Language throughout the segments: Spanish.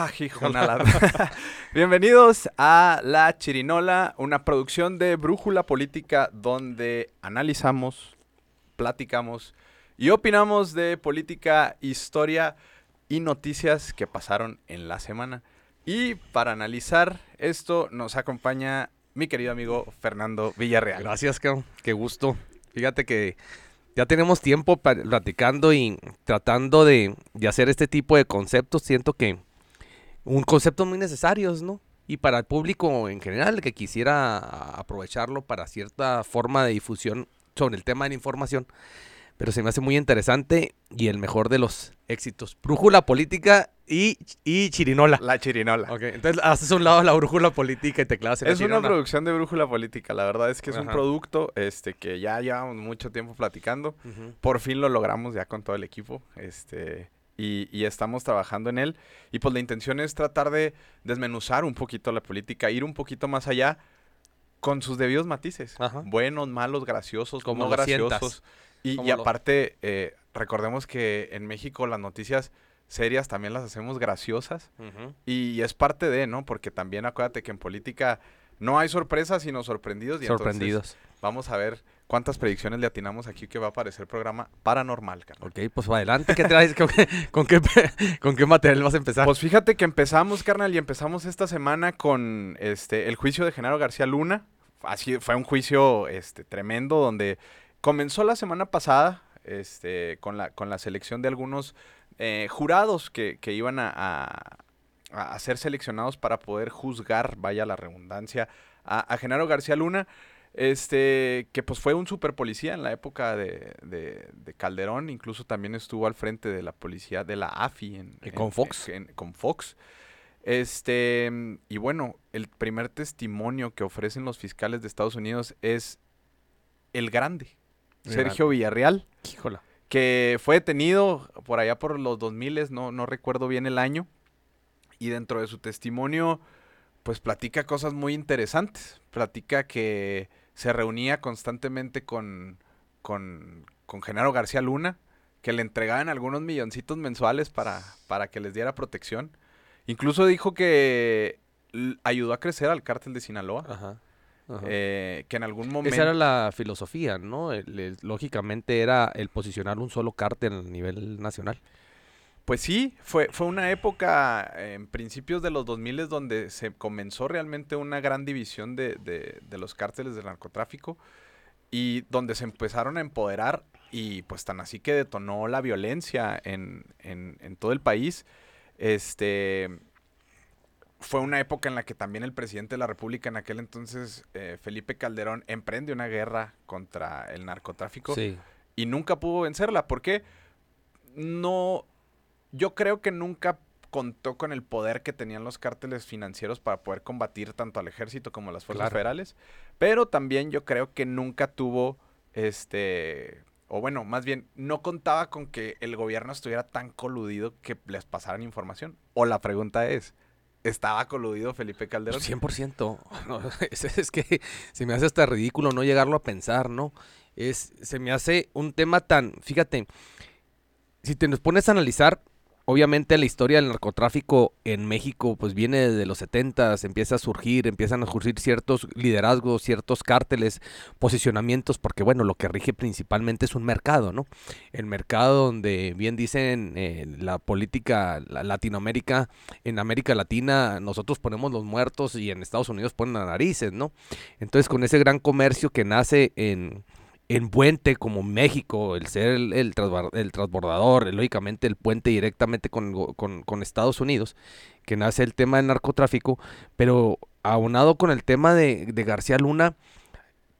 Ah, hijonala. Bienvenidos a La Chirinola, una producción de Brújula Política donde analizamos, platicamos y opinamos de política, historia y noticias que pasaron en la semana. Y para analizar esto nos acompaña mi querido amigo Fernando Villarreal. Gracias, cabrón. Qué gusto. Fíjate que ya tenemos tiempo platicando y tratando de, de hacer este tipo de conceptos. Siento que un concepto muy necesarios, ¿no? Y para el público en general que quisiera aprovecharlo para cierta forma de difusión sobre el tema de la información. Pero se me hace muy interesante y el mejor de los éxitos. Brújula política y, y chirinola. La Chirinola. Ok, entonces haces un lado la brújula política y te clavas en la Es una producción de Brújula Política, la verdad es que es un producto este, que ya llevamos mucho tiempo platicando. Por fin lo logramos ya con todo el equipo. Este, y, y estamos trabajando en él. Y pues la intención es tratar de desmenuzar un poquito la política, ir un poquito más allá con sus debidos matices. Ajá. Buenos, malos, graciosos, Como no graciosos. Y, y aparte, eh, recordemos que en México las noticias serias también las hacemos graciosas. Y es parte de, ¿no? Porque también acuérdate que en política no hay sorpresas, sino sorprendidos. Y entonces Sorprendidos. vamos a ver cuántas predicciones le atinamos aquí que va a aparecer programa paranormal, carnal. Ok, pues adelante, ¿qué traes? ¿Con qué, con qué, con qué material vas a empezar? Pues fíjate que empezamos, carnal, y empezamos esta semana con este el juicio de Genaro García Luna. Así fue un juicio este tremendo donde comenzó la semana pasada este con la con la selección de algunos eh, jurados que, que iban a, a- a ser seleccionados para poder juzgar, vaya la redundancia, a, a Genaro García Luna. Este, que pues fue un super policía en la época de, de- de Calderón, incluso también estuvo al frente de la policía de la AFI en, ¿Y con Fox? en- con Fox. Este, y bueno, el primer testimonio que ofrecen los fiscales de Estados Unidos es el grande, Sergio Villarreal, Híjola. que fue detenido por allá por los 2000, no, no recuerdo bien el año, y dentro de su testimonio, pues platica cosas muy interesantes. Platica que se reunía constantemente con, con, con Genaro García Luna, que le entregaban algunos milloncitos mensuales para, para que les diera protección. Incluso dijo que ayudó a crecer al cártel de Sinaloa, Ajá. ajá. eh, que en algún momento... Esa era la filosofía, ¿no? El- el- lógicamente era el posicionar un solo cártel a nivel nacional. Pues sí, fue, fue una época eh, en principios de los 2000 donde se comenzó realmente una gran división de, de- de los cárteles del narcotráfico y donde se empezaron a empoderar y pues tan así que detonó la violencia en, en- en todo el país. Este fue una época en la que también el presidente de la República en aquel entonces, eh, Felipe Calderón, emprende una guerra contra el narcotráfico Sí. y nunca pudo vencerla. ¿Por qué? No, yo creo que nunca contó con el poder que tenían los cárteles financieros para poder combatir tanto al ejército como a las fuerzas Claro. federales, pero también yo creo que nunca tuvo este o bueno, más bien no contaba con que el gobierno estuviera tan coludido que les pasaran información. O la pregunta es, ¿estaba coludido Felipe Calderón? 100%. No, es, es que se me hace hasta ridículo no llegarlo a pensar, ¿no? Es, se me hace un tema tan, fíjate, si te nos pones a analizar, obviamente la historia del narcotráfico en México pues viene desde los 70, empieza a surgir, empiezan a surgir ciertos liderazgos, ciertos cárteles, posicionamientos, porque bueno, lo que rige principalmente es un mercado, ¿no? El mercado donde bien dicen eh, la política la- Latinoamérica, en América Latina nosotros ponemos los muertos y en Estados Unidos ponen las narices, ¿no? Entonces con ese gran comercio que nace en, en puente como México, el ser el, el, el transbordador, lógicamente el puente directamente con- con Estados Unidos, que nace el tema del narcotráfico, pero aunado con el tema de, de García Luna,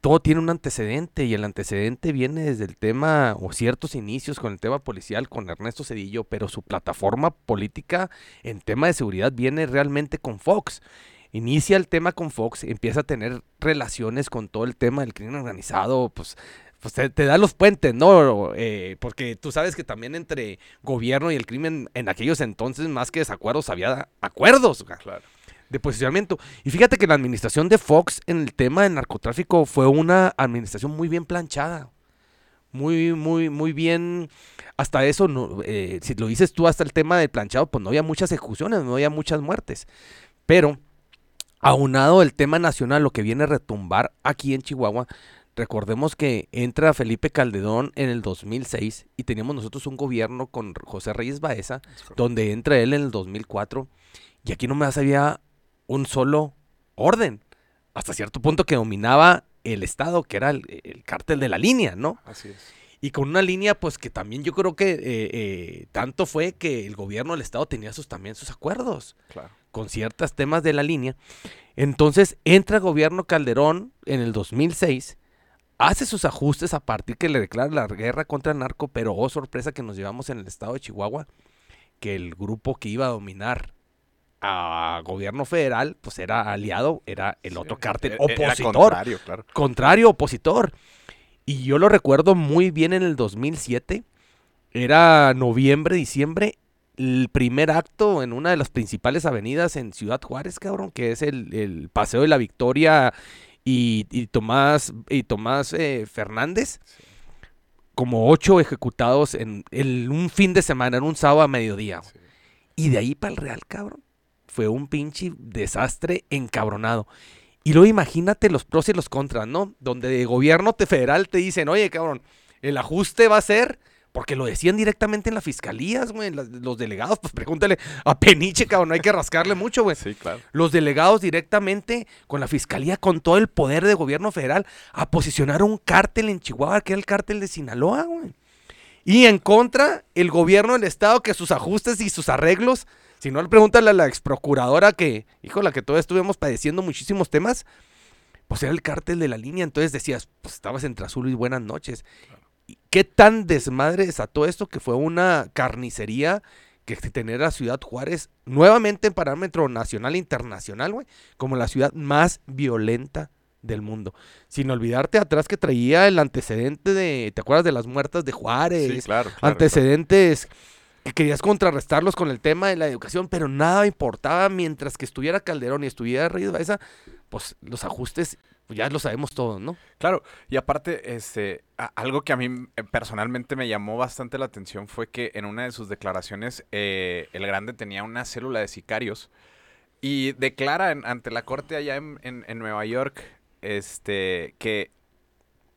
todo tiene un antecedente y el antecedente viene desde el tema o ciertos inicios con el tema policial con Ernesto Cedillo, pero su plataforma política en tema de seguridad viene realmente con Fox. Inicia el tema con Fox, empieza a tener relaciones con todo el tema del crimen organizado, pues, pues te, te da los puentes, ¿no? Eh, porque tú sabes que también entre gobierno y el crimen en aquellos entonces, más que desacuerdos, había acuerdos. Claro. de posicionamiento. Y fíjate que la administración de Fox en el tema del narcotráfico fue una administración muy bien planchada. muy, muy, muy bien. Hasta eso, no, eh, si lo dices tú, hasta el tema del planchado, pues no había muchas ejecuciones, no había muchas muertes. Pero, aunado el tema nacional, lo que viene a retumbar aquí en Chihuahua, recordemos que entra Felipe Calderón en el 2006 y teníamos nosotros un gobierno con José Reyes Baeza, donde entra él en el 2004 y aquí no me había un solo orden, hasta cierto punto que dominaba el Estado, que era el, cártel de la línea, ¿no? Así es. Y con una línea, pues que también yo creo que eh, eh, tanto fue que el gobierno del Estado tenía sus, también sus acuerdos con ciertos temas de la línea. Entonces entra el gobierno Calderón en el 2006, hace sus ajustes a partir que le declara la guerra contra el narco, pero oh sorpresa que nos llevamos en el estado de Chihuahua, que el grupo que iba a dominar a gobierno federal, pues era aliado, era el otro cártel opositor. contrario, claro. Contrario, opositor. Y yo lo recuerdo muy bien en el 2007. Era noviembre, diciembre. El primer acto en una de las principales avenidas en Ciudad Juárez, cabrón, que es el, Paseo de la Victoria y, Tomás, y Tomás eh, Fernández. Como ocho ejecutados en, un fin de semana, en un sábado a mediodía. Y de ahí para el Real, cabrón fue un pinche desastre encabronado. Y luego imagínate los pros y los contras, ¿no? Donde el gobierno federal te dicen, oye, cabrón, el ajuste va a ser, porque lo decían directamente en las fiscalías, güey, los delegados, pues pregúntale a Peniche, cabrón, no hay que rascarle mucho, güey. Sí, claro. Los delegados directamente con la fiscalía, con todo el poder del gobierno federal, a posicionar un cártel en Chihuahua, que era el cártel de Sinaloa, güey. Y en contra, el gobierno del estado, que sus ajustes y sus arreglos si no, le pregúntale a la ex procuradora que, hijo, la que todos estuvimos padeciendo muchísimos temas, pues era el cártel de la línea. Entonces decías, pues estabas entre azul y buenas noches. ¿Qué tan desmadre desató esto que fue una carnicería que tener a Ciudad Juárez nuevamente en parámetro nacional e internacional, güey, como la ciudad más violenta del mundo. Sin olvidarte atrás que traía el antecedente de, ¿te acuerdas de las muertas de Juárez? Sí, claro. antecedentes querías contrarrestarlos con el tema de la educación, pero nada importaba mientras que estuviera Calderón y estuviera Reyes Baeza, pues los ajustes pues, ya lo sabemos todos, ¿no? Claro, y aparte, este, algo que a mí eh, personalmente me llamó bastante la atención fue que en una de sus declaraciones eh, el Grande tenía una célula de sicarios y declara ante la corte allá en, en Nueva York este, que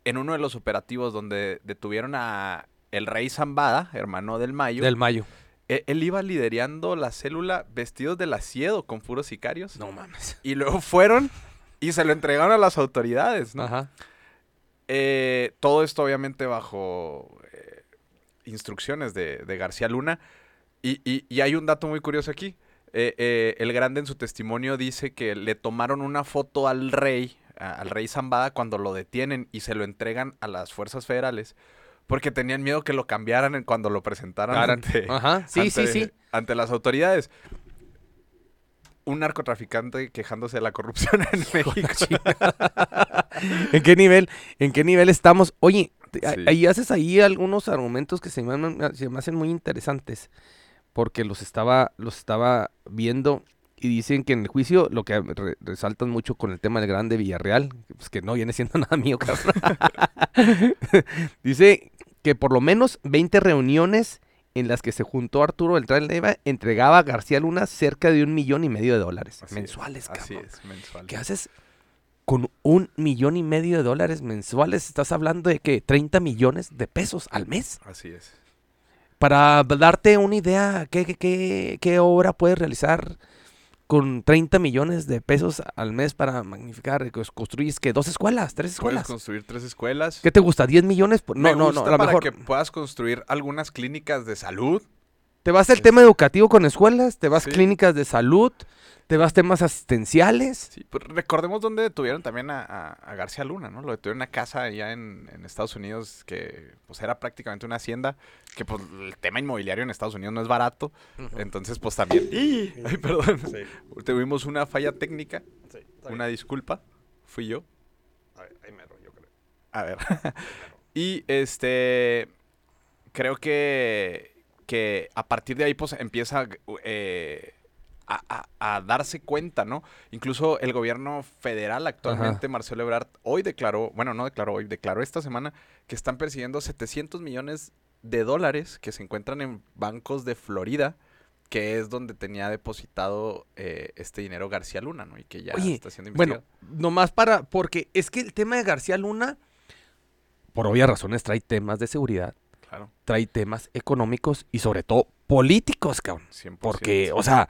en uno de los operativos donde detuvieron a el rey Zambada, hermano del Mayo. Del Mayo. E, él, iba liderando la célula vestidos de asiedo con puros sicarios. No mames. Y luego fueron y se lo entregaron a las autoridades, ¿no? Ajá. Eh, todo esto obviamente bajo eh, instrucciones de, García Luna. Y, hay un dato muy curioso aquí. Eh, el grande en su testimonio dice que le tomaron una foto al rey, al rey Zambada, cuando lo detienen y se lo entregan a las fuerzas federales porque tenían miedo que lo cambiaran cuando lo presentaran ante, ante las autoridades. Un narcotraficante quejándose de la corrupción en México. ¿En qué nivel? ¿En qué nivel estamos? Oye, ahí haces ahí algunos argumentos que se me, se me hacen muy interesantes. Porque los estaba, los estaba viendo y dicen que en el juicio lo que resaltan mucho con el tema del grande Villarreal, pues que no viene siendo nada mío, cabrón. Dice que por lo menos 20 reuniones en las que se juntó Arturo Beltrán Leiva entregaba a García Luna cerca de un millón y medio de dólares mensuales. así es, mensuales. ¿Qué haces con un millón y medio de dólares mensuales? Estás hablando de que 30 millones de pesos al mes. Así es. Para darte una idea, ¿qué, qué, qué, qué obra puedes realizar con 30 millones de pesos al mes para magnificar, construyes que dos escuelas, tres escuelas. Puedes construir tres escuelas. ¿Qué te gusta? ¿10 millones? No, no, no, a lo para que puedas construir algunas clínicas de salud. Te vas al tema educativo con escuelas, te vas clínicas de salud, te vas temas asistenciales. Sí, pues recordemos dónde detuvieron también a, García Luna, ¿no? Lo detuvieron en una casa allá en, Estados Unidos que pues era prácticamente una hacienda, que pues el tema inmobiliario en Estados Unidos no es barato. Entonces pues también... Ay, perdón. Tuvimos una falla técnica, una disculpa, fui yo. Ahí me yo creo. A ver. y este... Creo que, que a partir de ahí pues empieza... Eh, a, a- a darse cuenta, ¿no? Incluso el gobierno federal actualmente, Marcelo Ebrard, hoy declaró, bueno, no declaró hoy, declaró esta semana que están persiguiendo 700 millones de dólares que se encuentran en bancos de Florida, que es donde tenía depositado eh, este dinero García Luna, ¿no? Y que ya Oye, está siendo investigado. Bueno, nomás para, porque es que el tema de García Luna, por obvias razones, trae temas de seguridad, claro, trae temas económicos y sobre todo políticos, cabrón. 100%. Porque, o sea,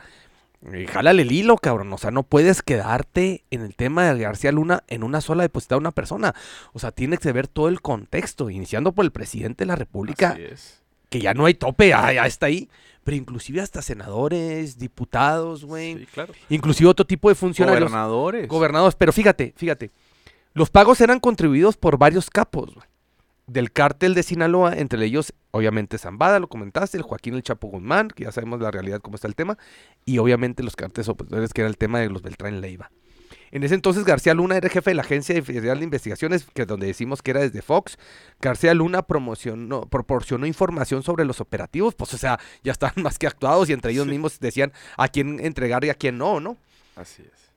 eh, jálale el hilo, cabrón. O sea, no puedes quedarte en el tema de García Luna en una sola depositada una persona. O sea, tienes que ver todo el contexto, iniciando por el presidente de la República, Así es. que ya no hay tope, ya, ya está ahí. Pero inclusive hasta senadores, diputados, güey. Sí, claro. Inclusive otro tipo de funcionarios. Gobernadores. Gobernadores. Pero fíjate, fíjate. Los pagos eran contribuidos por varios capos güey, del cártel de Sinaloa, entre ellos, obviamente, Zambada, lo comentaste, el Joaquín El Chapo Guzmán, que ya sabemos la realidad cómo está el tema, y obviamente los cárteles opositores, que era el tema de los Beltrán Leiva. En ese entonces García Luna era jefe de la Agencia Federal de Investigaciones, que es donde decimos que era desde Fox. García Luna promocionó, proporcionó información sobre los operativos, pues o sea, ya estaban más que actuados y entre ellos Sí. mismos decían a quién entregar y a quién no, ¿no? Así es.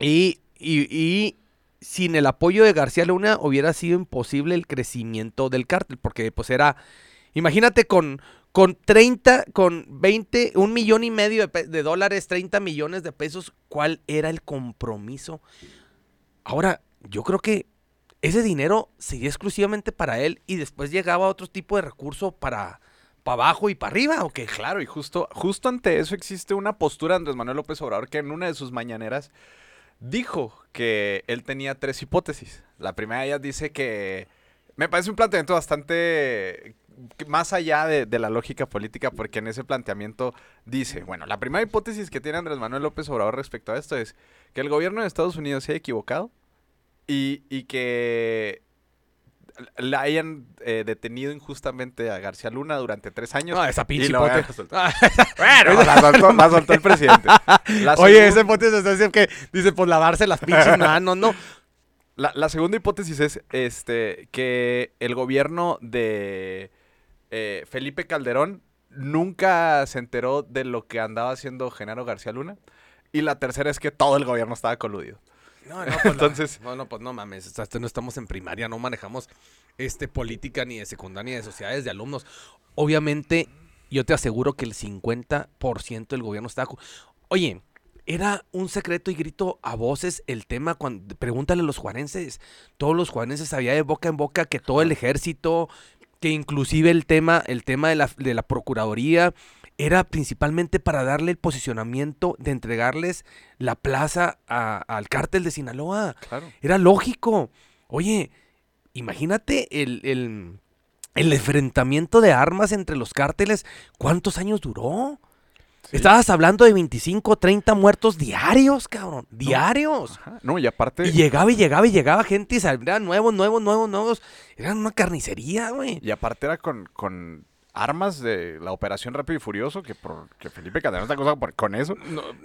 Y, y- y sin el apoyo de García Luna hubiera sido imposible el crecimiento del cártel, porque pues era, imagínate con, con 30, con 20, un millón y medio de, dólares, 30 millones de pesos, ¿cuál era el compromiso? Ahora, yo creo que ese dinero sería exclusivamente para él y después llegaba otro tipo de recurso para, para abajo y para arriba, ¿o qué? Claro, y justo, justo ante eso existe una postura de Andrés Manuel López Obrador que en una de sus mañaneras dijo que él tenía tres hipótesis. La primera de ellas dice que me parece un planteamiento bastante más allá de, de la lógica política, porque en ese planteamiento dice, bueno, la primera hipótesis que tiene Andrés Manuel López Obrador respecto a esto es que el gobierno de Estados Unidos se haya equivocado y, y que la hayan eh, detenido injustamente a García Luna durante tres años. No, esa pinche Y lo soltar. Ah, Bueno, la soltó, la soltó el presidente. La Oye, esa hipótesis es que dice, pues lavarse las pinches manos, ¿no? La, la segunda hipótesis es este que el gobierno de eh, Felipe Calderón nunca se enteró de lo que andaba haciendo Genaro García Luna. Y la tercera es que todo el gobierno estaba coludido. No, no, pues Entonces- no, no, pues no mames, o sea, esto no estamos en primaria, no manejamos este política ni de secundaria ni de sociedades de alumnos. Obviamente, yo te aseguro que el 50% del gobierno está Oye, era un secreto y grito a voces el tema cuando pregúntale a los juarenses. Todos los juarenses sabía de boca en boca que todo el ejército, que inclusive el tema, el tema de la, de la procuraduría era principalmente para darle el posicionamiento de entregarles la plaza a- al cártel de Sinaloa. Claro. Era lógico. Oye, imagínate el, el, el enfrentamiento de armas entre los cárteles. ¿Cuántos años duró? Sí. Estabas hablando de 25, 30 muertos diarios, cabrón. Diarios. No, y aparte, Y llegaba y llegaba y llegaba gente y salían nuevos, nuevos, nuevos, nuevos. Eran una carnicería, güey. y aparte era con, con armas de la operación Rápido y Furioso, que, por, que Felipe Calderón está acusado por- con eso.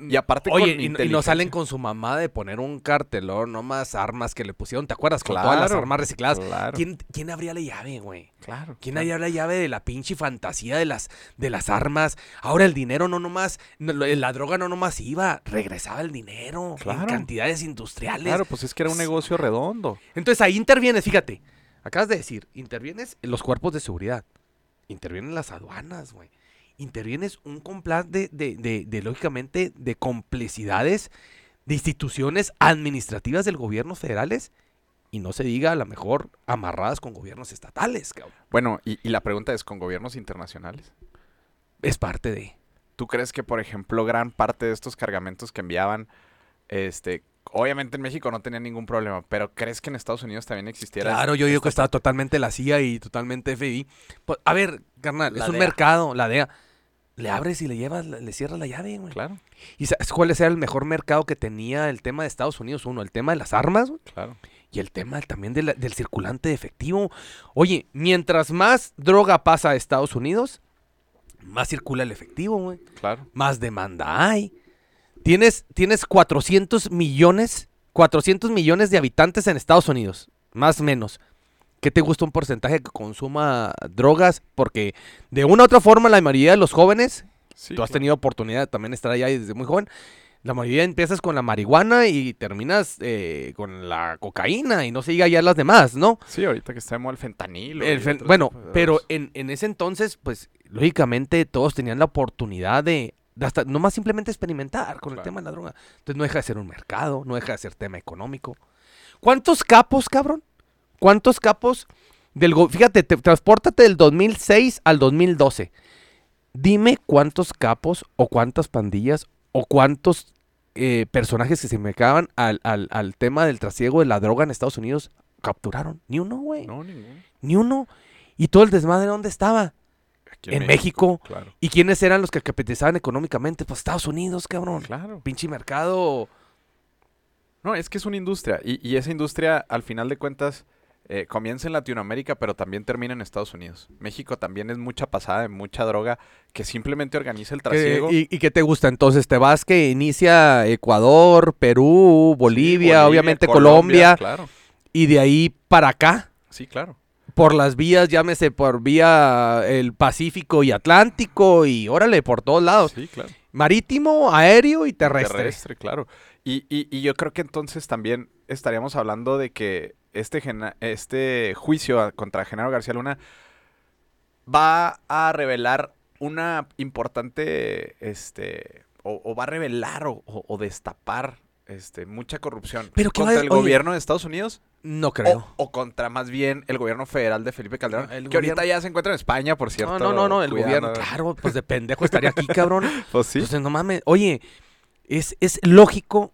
Y aparte Oye, con y, y no salen con su mamá de poner un cartelón, no más armas que le pusieron, ¿te acuerdas? Con todas las armas recicladas. Claro. ¿Quién, quién abría la llave, güey? Claro. ¿Quién claro. abría la llave de la pinche fantasía de las, de las armas? Ahora el dinero no nomás, no, la droga no nomás iba, regresaba el dinero en cantidades industriales. Claro, pues es que era un negocio redondo. Entonces ahí intervienes, fíjate. Acabas de decir, intervienes en los cuerpos de seguridad. Intervienen las aduanas, güey. Intervienes un complot de, de, de, de, lógicamente, de complicidades de instituciones administrativas del gobierno federales y no se diga a lo mejor amarradas con gobiernos estatales, cabrón. Bueno, y, y la pregunta es, ¿con gobiernos internacionales? Es parte de... ¿Tú crees que, por ejemplo, gran parte de estos cargamentos que enviaban, este, obviamente en México no tenían ningún problema, pero crees que en Estados Unidos también existiera? Claro, yo digo que estaba totalmente la CIA y totalmente FBI. Pues, a ver, carnal, La es un DEA. mercado, la DEA. Le abres y le llevas, le cierras la llave, güey. Claro, ¿Y sabes cuál era el mejor mercado que tenía el tema de Estados Unidos? Uno, el tema de las armas güey, claro. y el tema también de la- del circulante de efectivo. Oye, mientras más droga pasa a Estados Unidos, más circula el efectivo, güey. Claro. Más demanda hay. Tienes, tienes 400 millones, 400 millones de habitantes en Estados Unidos, más o menos. ¿Qué te gusta un porcentaje que consuma drogas? Porque de una u otra forma la mayoría de los jóvenes Sí, Tú has tenido oportunidad de también estar allá desde muy joven. La mayoría empiezas con la marihuana y terminas eh, con la cocaína y no se diga ya las demás, ¿no? Sí, ahorita que estamos el fentanilo. El fen- bueno, pero en, en ese entonces, pues, lógicamente todos tenían la oportunidad de hasta nomás simplemente experimentar con el tema de la droga. Entonces no deja de ser un mercado, no deja de ser tema económico. ¿Cuántos capos, cabrón? ¿Cuántos capos del Fíjate, te, transpórtate del 2006 al 2012. Dime cuántos capos o cuántas pandillas o cuántos eh, personajes que se me acaban al, al, al tema del trasiego de la droga en Estados Unidos capturaron. Ni uno, güey. No, ninguno. Ni uno. ¿Y todo el desmadre dónde estaba? Aquí En México. Claro. ¿Y quiénes eran los que capitalizaban económicamente? Pues Estados Unidos, cabrón. Claro. Pinche mercado. No, es que es una industria. Y, y esa industria, al final de cuentas, eh, comienza en Latinoamérica, pero también termina en Estados Unidos. México también es mucha pasada de mucha droga que simplemente organiza el ¿Qué- trasiego. ¿Y, y qué te gusta entonces? ¿Te vas que inicia Ecuador, Perú, Sí, Bolivia, obviamente Colombia, Claro. y de ahí para acá? Sí, claro. Por las vías, llámese por vía el Pacífico y Atlántico, y órale, por todos lados. Sí, claro. Marítimo, aéreo y terrestre. claro. Y, y- y yo creo que entonces también estaríamos hablando de que este, este juicio contra Genaro García Luna va a revelar una importante, este, o, o va a revelar o, o- o destapar, este, mucha corrupción Pero ¿qué va contra a- el oye, gobierno de Estados Unidos No creo. o, o contra más bien el gobierno federal de Felipe Calderón, No, el que ahorita ya se encuentra en España, por cierto. No, no, no, no, el cuidado. gobierno. Claro, pues de pendejo estaría aquí, cabrón. Pues sí. Entonces, no mames. Oye, es, es lógico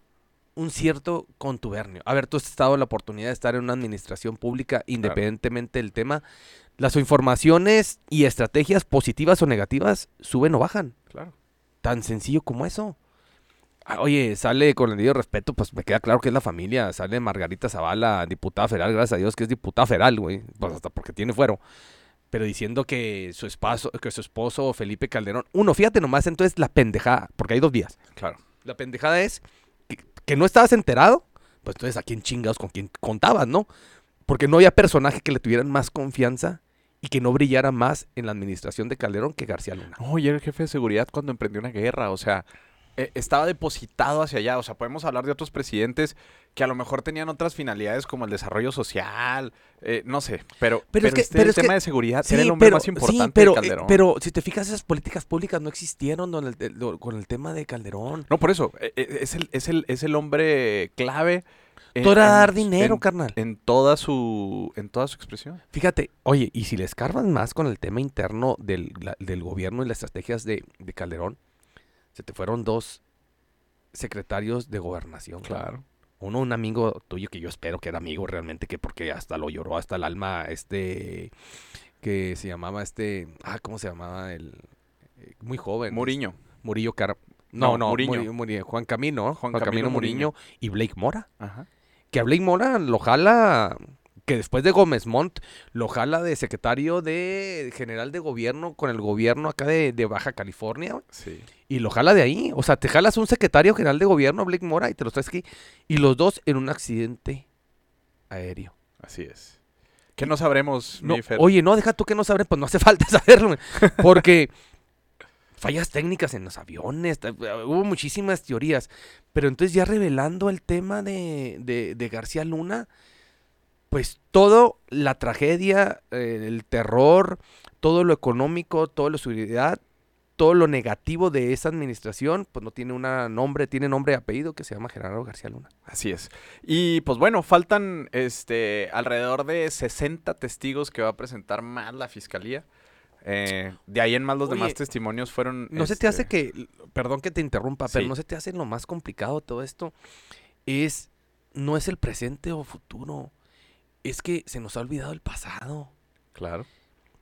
un cierto contubernio. A ver, tú has estado en la oportunidad de estar en una administración pública, independientemente del tema. Las informaciones y estrategias positivas o negativas suben o bajan. Claro. Tan sencillo como eso. Ah, Oye, sale con el debido respeto, pues me queda claro que es la familia. Sale Margarita Zavala, diputada federal, gracias a Dios que es diputada federal, güey. Pues hasta porque tiene fuero. Pero diciendo que su esposo, que su esposo Felipe Calderón. Uno, fíjate nomás entonces la pendejada, porque hay dos vías. Claro. La pendejada es que, que no estabas enterado, pues entonces a quién chingados con quién contabas, ¿no? Porque no había personaje que le tuvieran más confianza y que no brillara más en la administración de Calderón que García Luna. No, y era el jefe de seguridad cuando emprendió una guerra, o sea, eh, estaba depositado hacia allá, o sea, podemos hablar de otros presidentes que a lo mejor tenían otras finalidades como el desarrollo social, eh, no sé, pero, Pero es que- este, pero el es que- tema de seguridad Sí, era el hombre más sí, importante pero, de eh, Calderón. pero si te fijas, esas políticas públicas no existieron con el, el- lo- con el tema de Calderón. no, por eso, eh, eh, es el, es el, es el hombre clave en, Todo era en- dar dinero, en- carnal. en toda su en toda su expresión. Fíjate, oye, y si le escarbas más con el tema interno del, la- del gobierno y las estrategias de, de Calderón, se te fueron dos secretarios de gobernación. cabrón. Uno, un amigo tuyo que yo espero que era amigo realmente, que porque hasta lo lloró hasta el alma, este, que se llamaba este, ah, ¿cómo se llamaba? El, eh, muy joven. Muriño. Murillo Car... No, No, no, Muriño. Muri- Muri- Juan Camino, Juan Juan, Camino, Camino Muriño y Blake Mora. Ajá. Que a Blake Mora lo jala, que después de Gómez Montt, lo jala de secretario de general de gobierno con el gobierno acá de, de Baja California, Sí. y lo jala de ahí. O sea, te jalas un secretario general de gobierno, Blake Mora, y te los traes aquí. Y los dos en un accidente aéreo. Así es. Que no sabremos, No, mi Fer? oye, no, deja tú que no sabré, pues no hace falta saberlo, porque fallas técnicas en los aviones, hubo muchísimas teorías, pero entonces ya revelando el tema de, de- de García Luna, pues todo la tragedia, eh, el terror, todo lo económico, todo lo seguridad, todo lo negativo de esa administración, pues no tiene un nombre, tiene nombre y apellido que se llama Gerardo García Luna. Así es. Y pues bueno, faltan este alrededor de 60 testigos que va a presentar más la fiscalía. Eh, de ahí en más los demás testimonios fueron. No se te hace este, que, perdón que te interrumpa, pero no se te hace lo más complicado todo esto. Es, no es el presente o futuro. Es que se nos ha olvidado el pasado. Claro.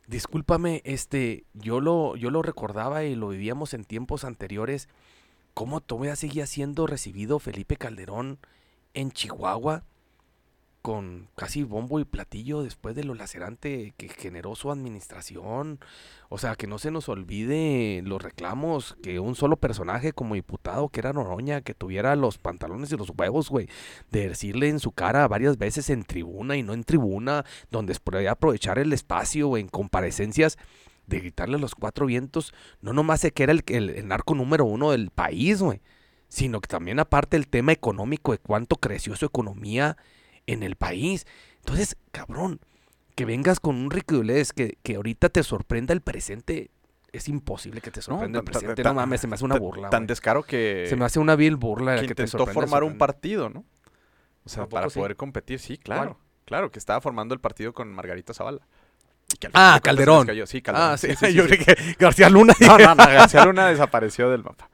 Discúlpame, este, yo lo, yo lo recordaba y lo vivíamos en tiempos anteriores. ¿Cómo todavía seguía siendo recibido Felipe Calderón en Chihuahua con casi bombo y platillo después de lo lacerante que generó su administración? O sea, que no se nos olvide los reclamos que un solo personaje como diputado, que era Noroña, que tuviera los pantalones y los huevos, güey, de decirle en su cara varias veces en tribuna y no en tribuna, donde podía aprovechar el espacio en comparecencias de gritarle a los cuatro vientos, no nomás sé que era el, el, el narco número uno del país, güey, sino que también aparte el tema económico de cuánto creció su economía en el país. Entonces, cabrón, que vengas con un ridiculez que, que ahorita te sorprenda el presente, es imposible que te sorprenda el presente. no mames, se me hace una burla. Tan descaro que, Se me hace una vil burla que que, te intentó formar un partido, ¿no? O sea, ¿A poco para poder competir, sí, claro. Claro, que estaba formando el partido con Margarita Zavala. Ah, les Calderón. Sí, Calderón. Ah, sí, yo sí. creí que García Luna. No, no, no, García Luna desapareció del mapa.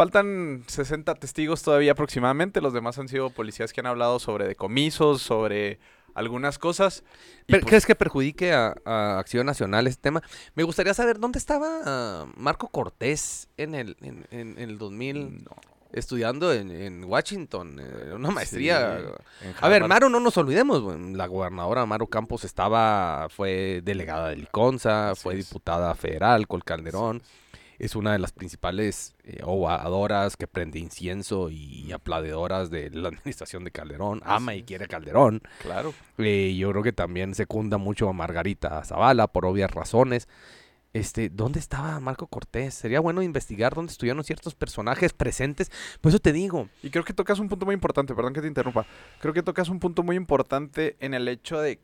Faltan 60 testigos todavía aproximadamente. Los demás han sido policías que han hablado sobre decomisos, sobre algunas cosas. Y Per- pues, ¿Crees que perjudique a, a Acción Nacional este tema? Me gustaría saber dónde estaba ah, Marco Cortés en el, en, en- en el 2000 no, estudiando en, en Washington, eh, una maestría. sí, A ver. Maru, no nos olvidemos, la gobernadora Maru Campos estaba, fue delegada de Liconza, Así fue diputada federal con Calderón, es una de las principales eh, ovadoras que prende incienso y aplaudedoras de la administración de Calderón, ama y quiere Calderón. es, Claro. Eh, yo creo que también secunda mucho a Margarita Zavala por obvias razones. Este, ¿dónde estaba Marco Cortés? Sería bueno investigar dónde estuvieron ciertos personajes presentes. Por eso te digo, Y creo que tocas un punto muy importante, perdón que te interrumpa. Creo que tocas un punto muy importante en el hecho de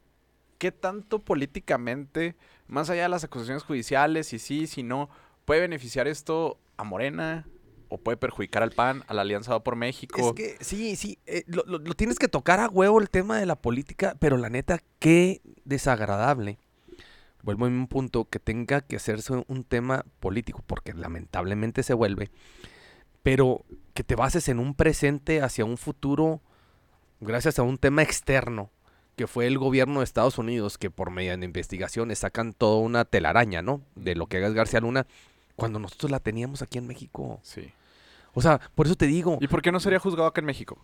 qué tanto políticamente, más allá de las acusaciones judiciales, si sí, si no, puede beneficiar esto a Morena o puede perjudicar al PAN, a la Alianza Va por México. Es que sí, sí, eh, lo, lo- lo tienes que tocar a huevo el tema de la política, pero la neta, qué desagradable. Vuelvo a un punto que tenga que hacerse un tema político, porque lamentablemente se vuelve, pero que te bases en un presente hacia un futuro gracias a un tema externo, que fue el gobierno de Estados Unidos, que por medio de investigaciones sacan toda una telaraña, ¿no? De lo que haga García Luna, cuando nosotros la teníamos aquí en México. Sí. O sea, por eso te digo, ¿Y por qué no sería juzgado acá en México?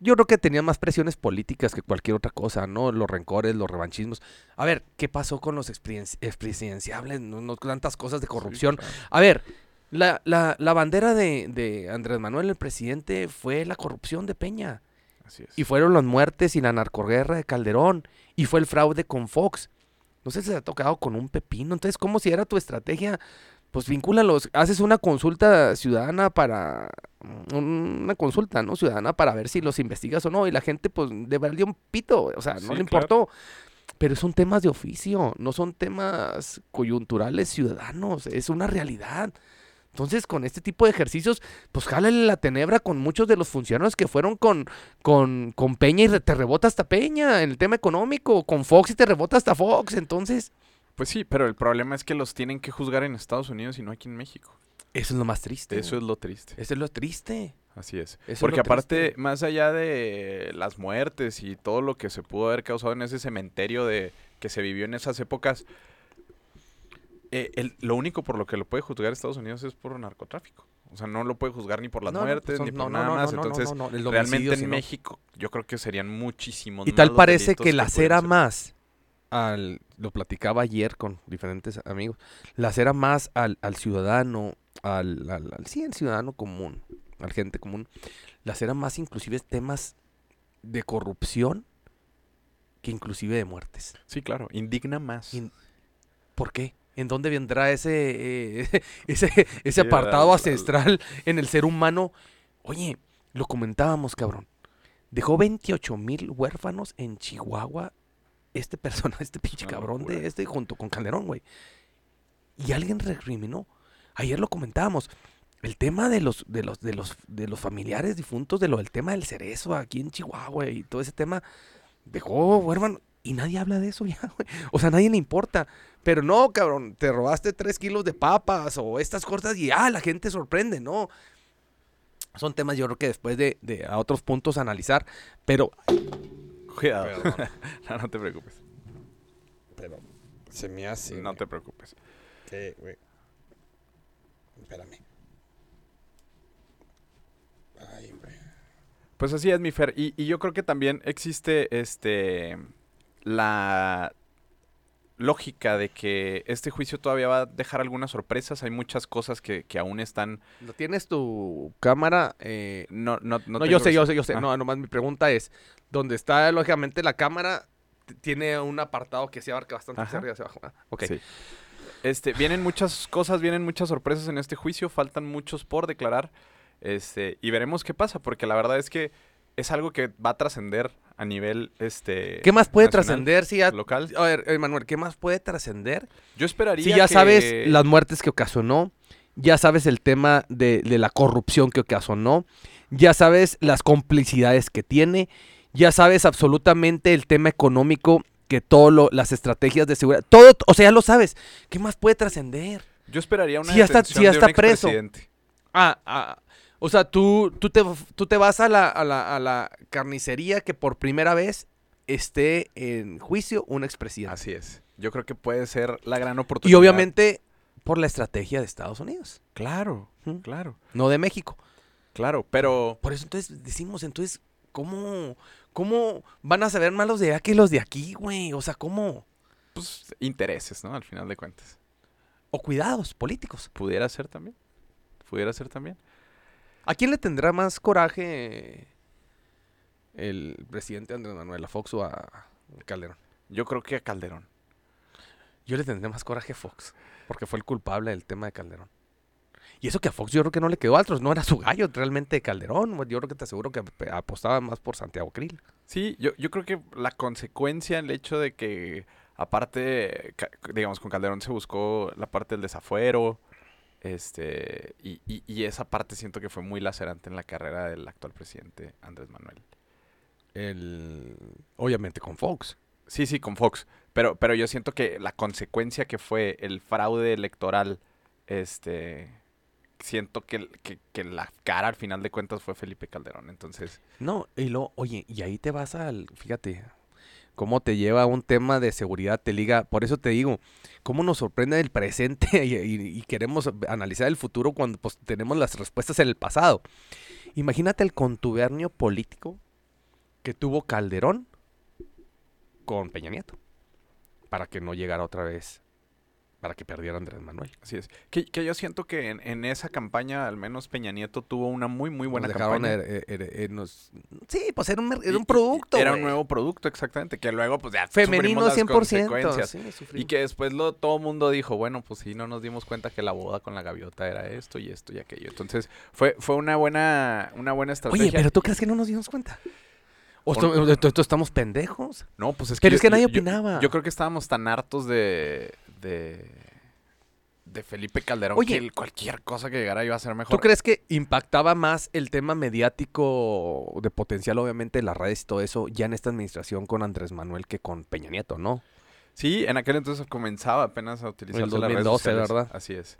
yo creo que tenía más presiones políticas que cualquier otra cosa, ¿no? Los rencores, los revanchismos. A ver, ¿qué pasó con los expresidenciables? No, no tantas cosas de corrupción. Sí, claro. A ver, la, la- la bandera de, de Andrés Manuel, el presidente, fue la corrupción de Peña. Así es. Y fueron las muertes y la narcoguerra de Calderón. Y fue el fraude con Fox. No sé si se ha tocado con un pepino. Entonces, ¿cómo si era tu estrategia? Pues vincúlalos. Haces una consulta ciudadana para... Una consulta, ¿no? Ciudadana para ver si los investigas o no. Y la gente, pues, le valió un pito. O sea, no Sí, le claro. importó. Pero son temas de oficio. No son temas coyunturales ciudadanos. Es una realidad. Entonces, con este tipo de ejercicios, pues jálale la tenebra con muchos de los funcionarios que fueron con, con, con Peña y te rebota hasta Peña en el tema económico, con Fox y te rebota hasta Fox. Entonces, Pues sí, pero el problema es que los tienen que juzgar en Estados Unidos y no aquí en México. eso es lo más triste. Eso es lo triste. Eso es lo triste. Así es. Eso Porque aparte, triste. más allá de las muertes y todo lo que se pudo haber causado en ese cementerio de que se vivió en esas épocas, eh, el- lo único por lo que lo puede juzgar Estados Unidos es por narcotráfico. O sea, no lo puede juzgar ni por las No, no, pues muertes ni por no, nada más. no, no, Entonces, realmente en. México yo creo que serían muchísimos Y tal parece que lacera más al, lo platicaba ayer con diferentes amigos, lacera más al, al ciudadano, al, al, al- sí, al ciudadano común, al gente común, lacera más inclusive temas de corrupción que inclusive de muertes. Sí, claro, indigna más. In- ¿Por qué? ¿En dónde vendrá ese, eh, ese, ese apartado al- al- ancestral en el ser humano? Oye, lo comentábamos, cabrón. Dejó 28 mil huérfanos en Chihuahua este persona, este pinche Una cabrón locura. de este junto con Calderón, güey. Y alguien recriminó. Ayer lo comentábamos. El tema de los, de los, de los, de los familiares difuntos, de lo del tema del cerezo aquí en Chihuahua y todo ese tema, dejó huérfano. Y nadie habla de eso ya, güey. O sea, a nadie le importa. Pero no, cabrón, te robaste tres kilos de papas o estas cosas y ah, la gente sorprende, ¿no? Son temas yo creo que después de, de a otros puntos analizar, pero... Cuidado. no, no te preocupes. Pero se me hace... No te preocupes. que, güey. Espérame. Ay, güey. Pues así es, mi Fer. Y, y yo creo que también existe este la lógica de que este juicio todavía va a dejar algunas sorpresas. Hay muchas cosas que, que aún están. ¿No tienes tu cámara? Eh, No, no, no, no, yo sé, yo sé, yo sé. Ah, No, nomás mi pregunta es, ¿dónde está lógicamente la cámara? Tiene un apartado que se abarca bastante hacia arriba hacia abajo. Ah, ok. sí. Este, vienen muchas cosas, vienen muchas sorpresas en este juicio, faltan muchos por declarar. Este, y veremos qué pasa, porque la verdad es que es algo que va a trascender a nivel este ¿Qué más puede trascender si ya... local. A ver, Emanuel, ¿qué más puede trascender? Yo esperaría Si ya que- sabes las muertes que ocasionó, ya sabes el tema de, de la corrupción que ocasionó, ya sabes las complicidades que tiene, ya sabes absolutamente el tema económico, que todo las estrategias de seguridad, todo, o sea, ya lo sabes. ¿Qué más puede trascender? Yo esperaría una Si ya está- si ya de está un preso. Ah, ah, o sea, tú, tú, te, tú te vas a la, a, la, a la carnicería que por primera vez esté en juicio un expresidente. Así es. Yo creo que puede ser la gran Y oportunidad. obviamente por la estrategia de Estados Unidos, Claro, claro, no de México. claro. Pero Por eso entonces decimos, entonces, ¿cómo, cómo van a saber más los de allá que los de aquí, güey? O sea, ¿cómo? pues intereses, ¿no? Al final de cuentas. O cuidados políticos. Pudiera ser también. Pudiera ser también. ¿A quién le tendrá más coraje el presidente Andrés Manuel, a Fox o a Calderón? Yo creo que a Calderón. Yo le tendré más coraje a Fox, porque fue el culpable del tema de Calderón. Y eso que a Fox yo creo que no le quedó a otros, no era su gallo realmente Calderón. Yo creo que te aseguro que ap- apostaba más por Santiago Krill. Sí, yo, yo creo que la consecuencia, el hecho de que, aparte, digamos, con Calderón se buscó la parte del desafuero, este, y, y- y esa parte siento que fue muy lacerante en la carrera del actual presidente Andrés Manuel. El... Obviamente con Fox. Sí, sí, con Fox, pero, pero yo siento que la consecuencia que fue el fraude electoral, este, siento que, que, que la cara al final de cuentas fue Felipe Calderón, entonces, No, y lo, oye, y ahí te vas al, fíjate, cómo te lleva a un tema de seguridad, te liga, por eso te digo, cómo nos sorprende el presente y, queremos analizar el futuro cuando pues, tenemos las respuestas en el pasado. Imagínate el contubernio político que tuvo Calderón con Peña Nieto para que no llegara otra vez, para que perdiera Andrés Manuel. así es. Que, que yo siento que en, en esa campaña, al menos Peña Nieto tuvo una muy, muy buena Nos campaña. her- her- her- nos- sí, pues era un, era un y- producto. Era un nuevo producto, exactamente, que luego pues ya Femenino las 100%. consecuencias. sí, Y que después lo, todo el mundo dijo, bueno, pues sí, no nos dimos cuenta que la boda con la gaviota era esto y esto y aquello. Entonces, fue, fue una buena, una buena estrategia. Oye, pero ¿tú crees que no nos dimos cuenta? ¿O esto- esto- esto estamos pendejos? No, pues es que. Pero yo- es que nadie yo- opinaba. Yo, creo que estábamos tan hartos de. de. de Felipe Calderón Oye. que cualquier cosa que llegara iba a ser mejor. ¿Tú crees que impactaba más el tema mediático de potencial, obviamente, las redes y todo eso, ya en esta administración con Andrés Manuel que con Peña Nieto, no? Sí, en aquel entonces comenzaba apenas a utilizar las redes 2012, sociales. ¿verdad? Así es,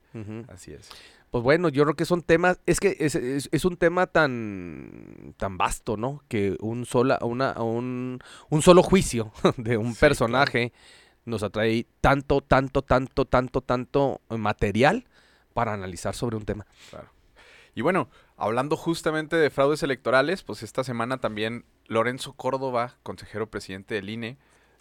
así es. Pues bueno, yo creo que son temas, es que es, es- es un tema tan, tan vasto, ¿no? Que un, sola, una, un, un solo juicio de un Sí, personaje nos atrae tanto, tanto, tanto, tanto, tanto material para analizar sobre un tema. Y bueno, hablando justamente de fraudes electorales, pues esta semana también Lorenzo Córdoba, consejero presidente del INE,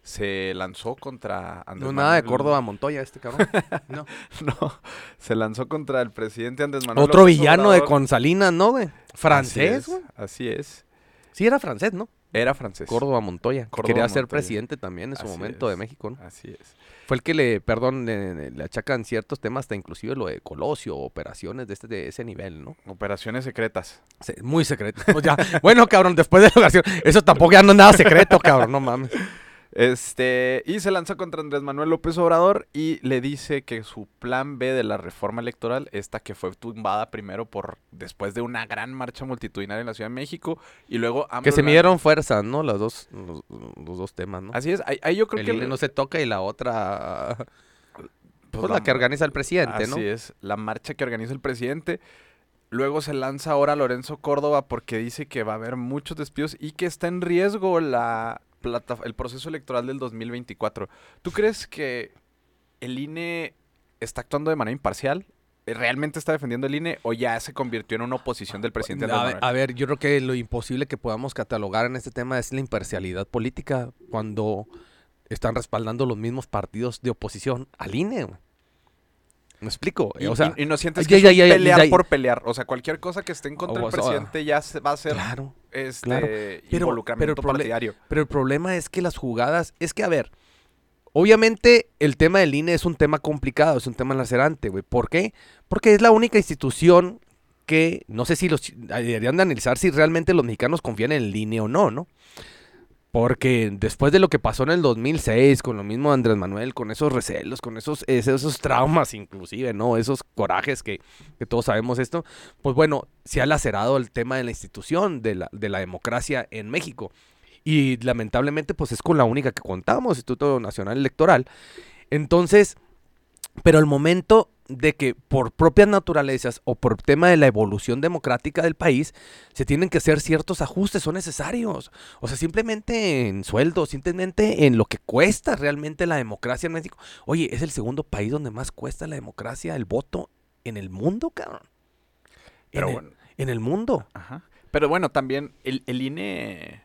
se lanzó contra Andrés No nada de Córdoba Montoya este cabrón. No. No, se lanzó contra el presidente Andrés Manuel. Otro López villano de. Consalinas, ¿no, güey? Francés, güey. Así es. Sí, era francés, ¿no? Era francés. Córdoba Montoya. Córdoba quería ser Montoya. presidente también en su Así momento de. México, ¿no? Así es. Fue el que le, perdón, le, le achacan ciertos temas, hasta inclusive lo de Colosio, operaciones de, este, de ese nivel, ¿no? Operaciones secretas. Sí, muy secreto. Pues ya, bueno, cabrón, después de la oración, eso tampoco ya no es nada secreto, cabrón, no mames. Este, y se lanzó contra Andrés Manuel López Obrador y le dice que su plan B de la reforma electoral, esta que fue tumbada primero por después de una gran marcha multitudinaria en la Ciudad de México y luego AMLO Que se la- midieron fuerzas, ¿no? Los dos, los, los dos temas, ¿no? Así es, ahí, ahí yo creo el que INE no se toca y la otra, pues, pues, la que organiza el presidente, Así ¿no? es, la marcha que organiza el presidente. Luego se lanza ahora Lorenzo Córdoba porque dice que va a haber muchos despidos y que está en riesgo la plata- el proceso electoral del 2024. ¿Tú crees que el INE está actuando de manera imparcial? ¿Realmente está defendiendo el INE o ya se convirtió en una oposición del presidente A ver, a ver, yo creo que lo imposible que podamos catalogar en este tema es la imparcialidad política cuando están respaldando los mismos partidos de oposición al INE. ¿Me explico? Y, o sea, y- y no sientes que ya, pelear por pelear. O sea, cualquier cosa que esté en contra del presidente ya se va a ser claro. este claro. Pero- involucramiento pero partidario. Pero el problema es que las jugadas, es que a ver, Obviamente el tema del INE es un tema complicado, es un tema lacerante, güey. ¿Por qué? Porque es la única institución que no sé si los deberían de analizar si realmente los mexicanos confían en el INE o no, ¿no? Porque después de lo que pasó en el 2006, con lo mismo Andrés Manuel, con esos recelos, con esos, esos traumas inclusive, ¿no? Esos corajes que, que, todos sabemos esto, pues bueno, se ha lacerado el tema de la institución, de la, de la democracia en México. Y lamentablemente, pues es con la única que contamos, Instituto Nacional Electoral. Entonces, pero el momento de que por propias naturalezas o por tema de la evolución democrática del país, se tienen que hacer ciertos ajustes, son necesarios. O sea, simplemente en sueldos, simplemente en lo que cuesta realmente la democracia en México. Oye, es el segundo país donde más cuesta la democracia, el voto en el mundo, cabrón. Pero en, bueno. el, en el mundo. Ajá. Pero bueno, también el, el INE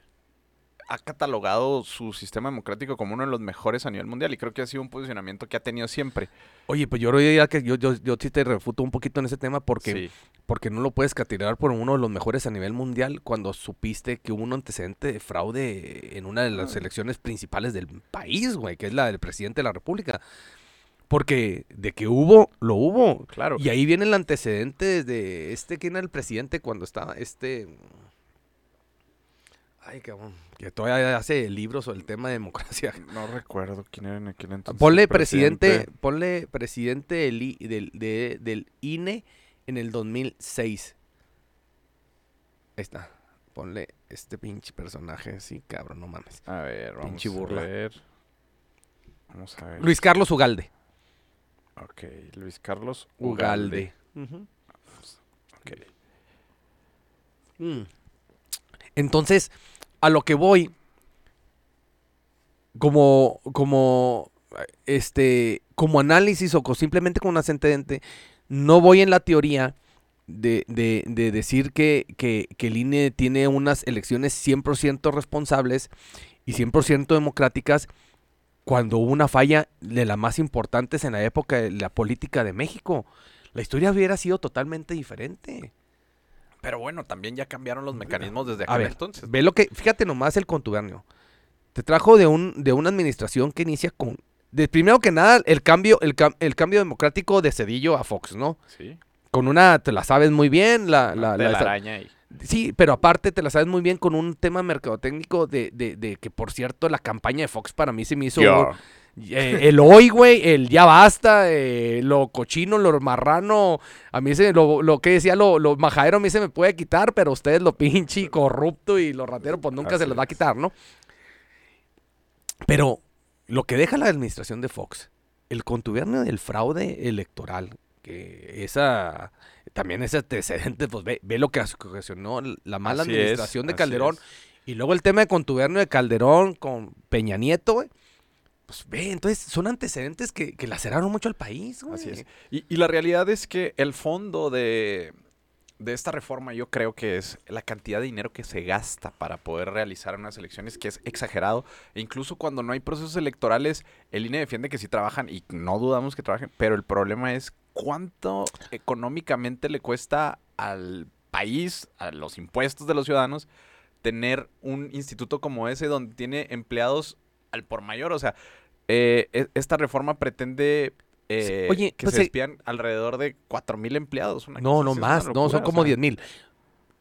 ha catalogado su sistema democrático como uno de los mejores a nivel mundial y creo que ha sido un posicionamiento que ha tenido siempre. Oye, pues yo creo que yo, yo, yo sí te refuto un poquito en ese tema porque, Sí. porque no lo puedes catalogar por uno de los mejores a nivel mundial cuando supiste que hubo un antecedente de fraude en una de las Ah. elecciones principales del país, güey, que es la del presidente de la República. Porque de que hubo, lo hubo. Claro. Y ahí viene el antecedente de este, ¿quién era el presidente cuando estaba este... Ay, cabrón, que todavía hace libros sobre el tema de democracia. No recuerdo quién era en aquel entonces. Ponle el presidente, ponle presidente del, del, de- del INE en el 2006. Ahí está. Ponle este pinche personaje, sí, cabrón, no mames. A ver, vamos Pinche a burla. ver. Vamos a ver. Luis Carlos Ugalde. Ok, Luis Carlos Ugalde. Ugalde. Ujú. Ok. Mm. Entonces, a lo que voy, como, como, este, como análisis o simplemente como un ascendente, no voy en la teoría de, de- de decir que, que, que el INE tiene unas elecciones 100% responsables y 100% democráticas cuando hubo una falla de las más importantes en la época de la política de México. La historia hubiera sido totalmente diferente. Pero bueno, también ya cambiaron los mecanismos desde A aquel ver, entonces. Ve lo que, fíjate nomás el contubernio. Te trajo de un de una administración que inicia con de primero que nada el cambio el, el cambio democrático de Cedillo a Fox, ¿no? Sí. Con una te la sabes muy bien, la, la- de la- la esa- araña sí, pero aparte te la sabes muy bien con un tema mercadotécnico de, de, de que por cierto la campaña de Fox para mí se me hizo Yo. Eh, el hoy, güey, el ya basta, eh, lo cochino, lo marrano, a mí se, lo, lo que decía, lo, lo majadero a mí se me puede quitar, pero ustedes lo pinche corrupto y lo ratero, pues nunca se les va a quitar, ¿no? Pero lo que deja la administración de Fox, el contubernio del fraude electoral, que esa, también ese antecedente, pues ve, ve lo que ocasionó la mala Así es, administración de Calderón. Y luego el tema de contubernio de Calderón con Peña Nieto, güey. Pues ve, entonces son antecedentes que, que laceraron mucho al país, güey. Así es. Y, y la realidad es que el fondo de, de esta reforma yo creo que es la cantidad de dinero que se gasta para poder realizar unas elecciones, que es exagerado. E incluso cuando no hay procesos electorales, el INE defiende que sí trabajan y no dudamos que trabajen, pero el problema es cuánto económicamente le cuesta al país, a los impuestos de los ciudadanos, tener un instituto como ese donde tiene empleados al por mayor. O sea, eh, e- esta reforma pretende eh, oye, que pues, se eh, despidan alrededor de 4.000 empleados. una No, no más, no, son o como sea, 10 mil.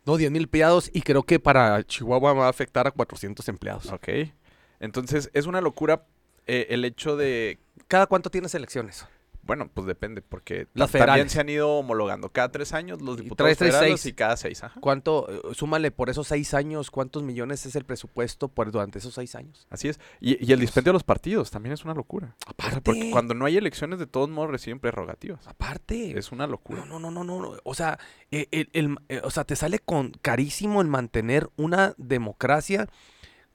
No, 10 mil empleados y creo que para Chihuahua va a afectar a 400 empleados. Ok. Entonces, es una locura eh, el hecho de... ¿Cada cuánto tienes elecciones? Bueno, pues depende, porque Las también se han ido homologando cada tres años los Y diputados traes tres, federales seis. y cada seis. Ajá. ¿Cuánto, eh, súmale por esos seis años, cuántos millones es el presupuesto por durante esos seis años? Así es. Y, y el dispendio de los partidos también es una locura. O sea, Aparte, porque cuando no hay elecciones, de todos modos reciben prerrogativas. aparte. Es una locura. No, no, no, no, no. O sea, eh, el, el- eh, o sea, te sale con carísimo el mantener una democracia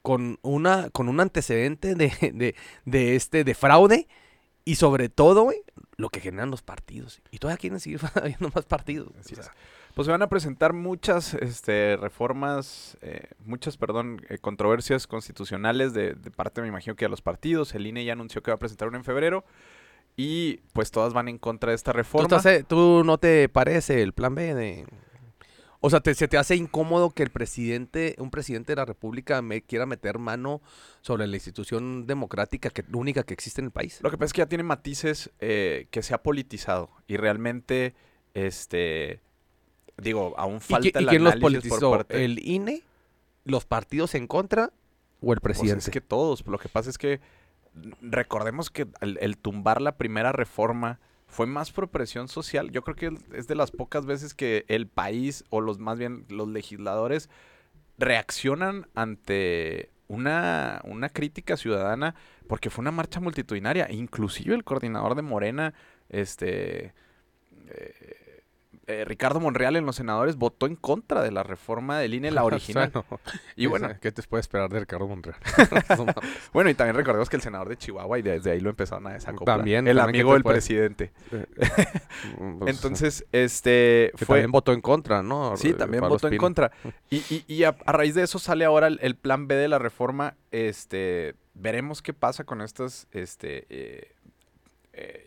con una, con un antecedente de, de, de este, de fraude y sobre todo, güey, lo que generan los partidos. Y todavía quieren seguir habiendo más partidos. Así o sea, es. Pues se van a presentar muchas este, reformas, eh, muchas, perdón, eh, controversias constitucionales de, de parte, me imagino que de los partidos. El INE ya anunció que va a presentar una en febrero. Y pues todas van en contra de esta ¿tú, reforma. estás, eh, tú no te parece el plan B de... O sea, te- ¿se te hace incómodo que el presidente, un presidente de la República me quiera meter mano sobre la institución democrática que, única que existe en el país? Lo que pasa es que ya tiene matices eh, que se ha politizado y realmente, este, digo, aún ¿Y, falta y el quién los análisis por politizó? parte- ¿El INE? ¿Los partidos en contra? ¿O el Pues presidente? es que todos. Lo que pasa es que recordemos que el, el tumbar la primera reforma fue más por presión social. Yo creo que es de las pocas veces que el país o los más bien los legisladores reaccionan ante una, una crítica ciudadana porque fue una marcha multitudinaria. Inclusive el coordinador de Morena, este eh, eh, Ricardo Monreal en los senadores votó en contra de la reforma del INE, la original. Y bueno, ¿qué te puede esperar de Ricardo Monreal? Bueno, y también recordemos que el senador de Chihuahua, y desde ahí lo empezaron a desacoplar. También, el también, ¿qué amigo del presidente. Pues, Entonces, este que fue. también votó en contra, ¿no? Sí, Eh, también Pablo votó en contra. Y, y- y a, a raíz de eso sale ahora el, el plan B de la reforma. Este, veremos qué pasa con estas, este, eh, eh,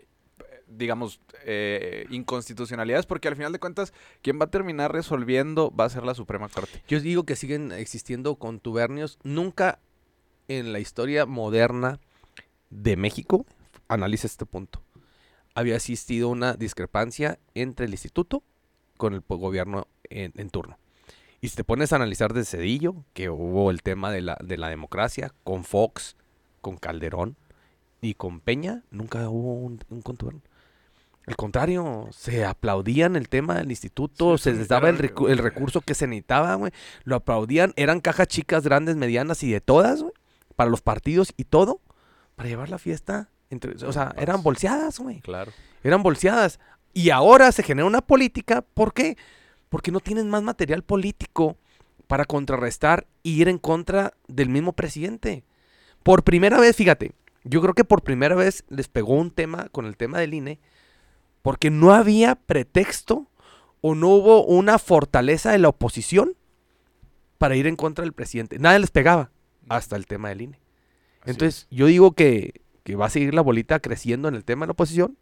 digamos, eh, inconstitucionalidades, porque al final de cuentas, quien va a terminar resolviendo va a ser la Suprema Corte. Yo digo que siguen existiendo contubernios. Nunca en la historia moderna de México, analiza este punto, había existido una discrepancia entre el instituto con el gobierno en, en turno. Y si te pones a analizar de Cedillo, que hubo el tema de la, de la democracia, con Fox, con Calderón y con Peña, nunca hubo un, un contubernio. Al contrario, se aplaudían el tema del instituto, Sí, se les daba el, era- recu- el recurso que se necesitaba, güey. Lo aplaudían, eran cajas chicas, grandes, medianas y de todas, güey. Para los partidos y todo, para llevar la fiesta. Entre, o sea, eran bolseadas, güey. Claro. Eran bolseadas. Y ahora se genera una política, ¿por qué? Porque no tienen más material político para contrarrestar y ir en contra del mismo presidente. Por primera vez, fíjate, yo creo que por primera vez les pegó un tema con el tema del INE, porque no había pretexto o no hubo una fortaleza de la oposición para ir en contra del presidente. Nada les pegaba hasta el tema del INE. Así Entonces, yo digo que, que va a seguir la bolita creciendo en el tema de la oposición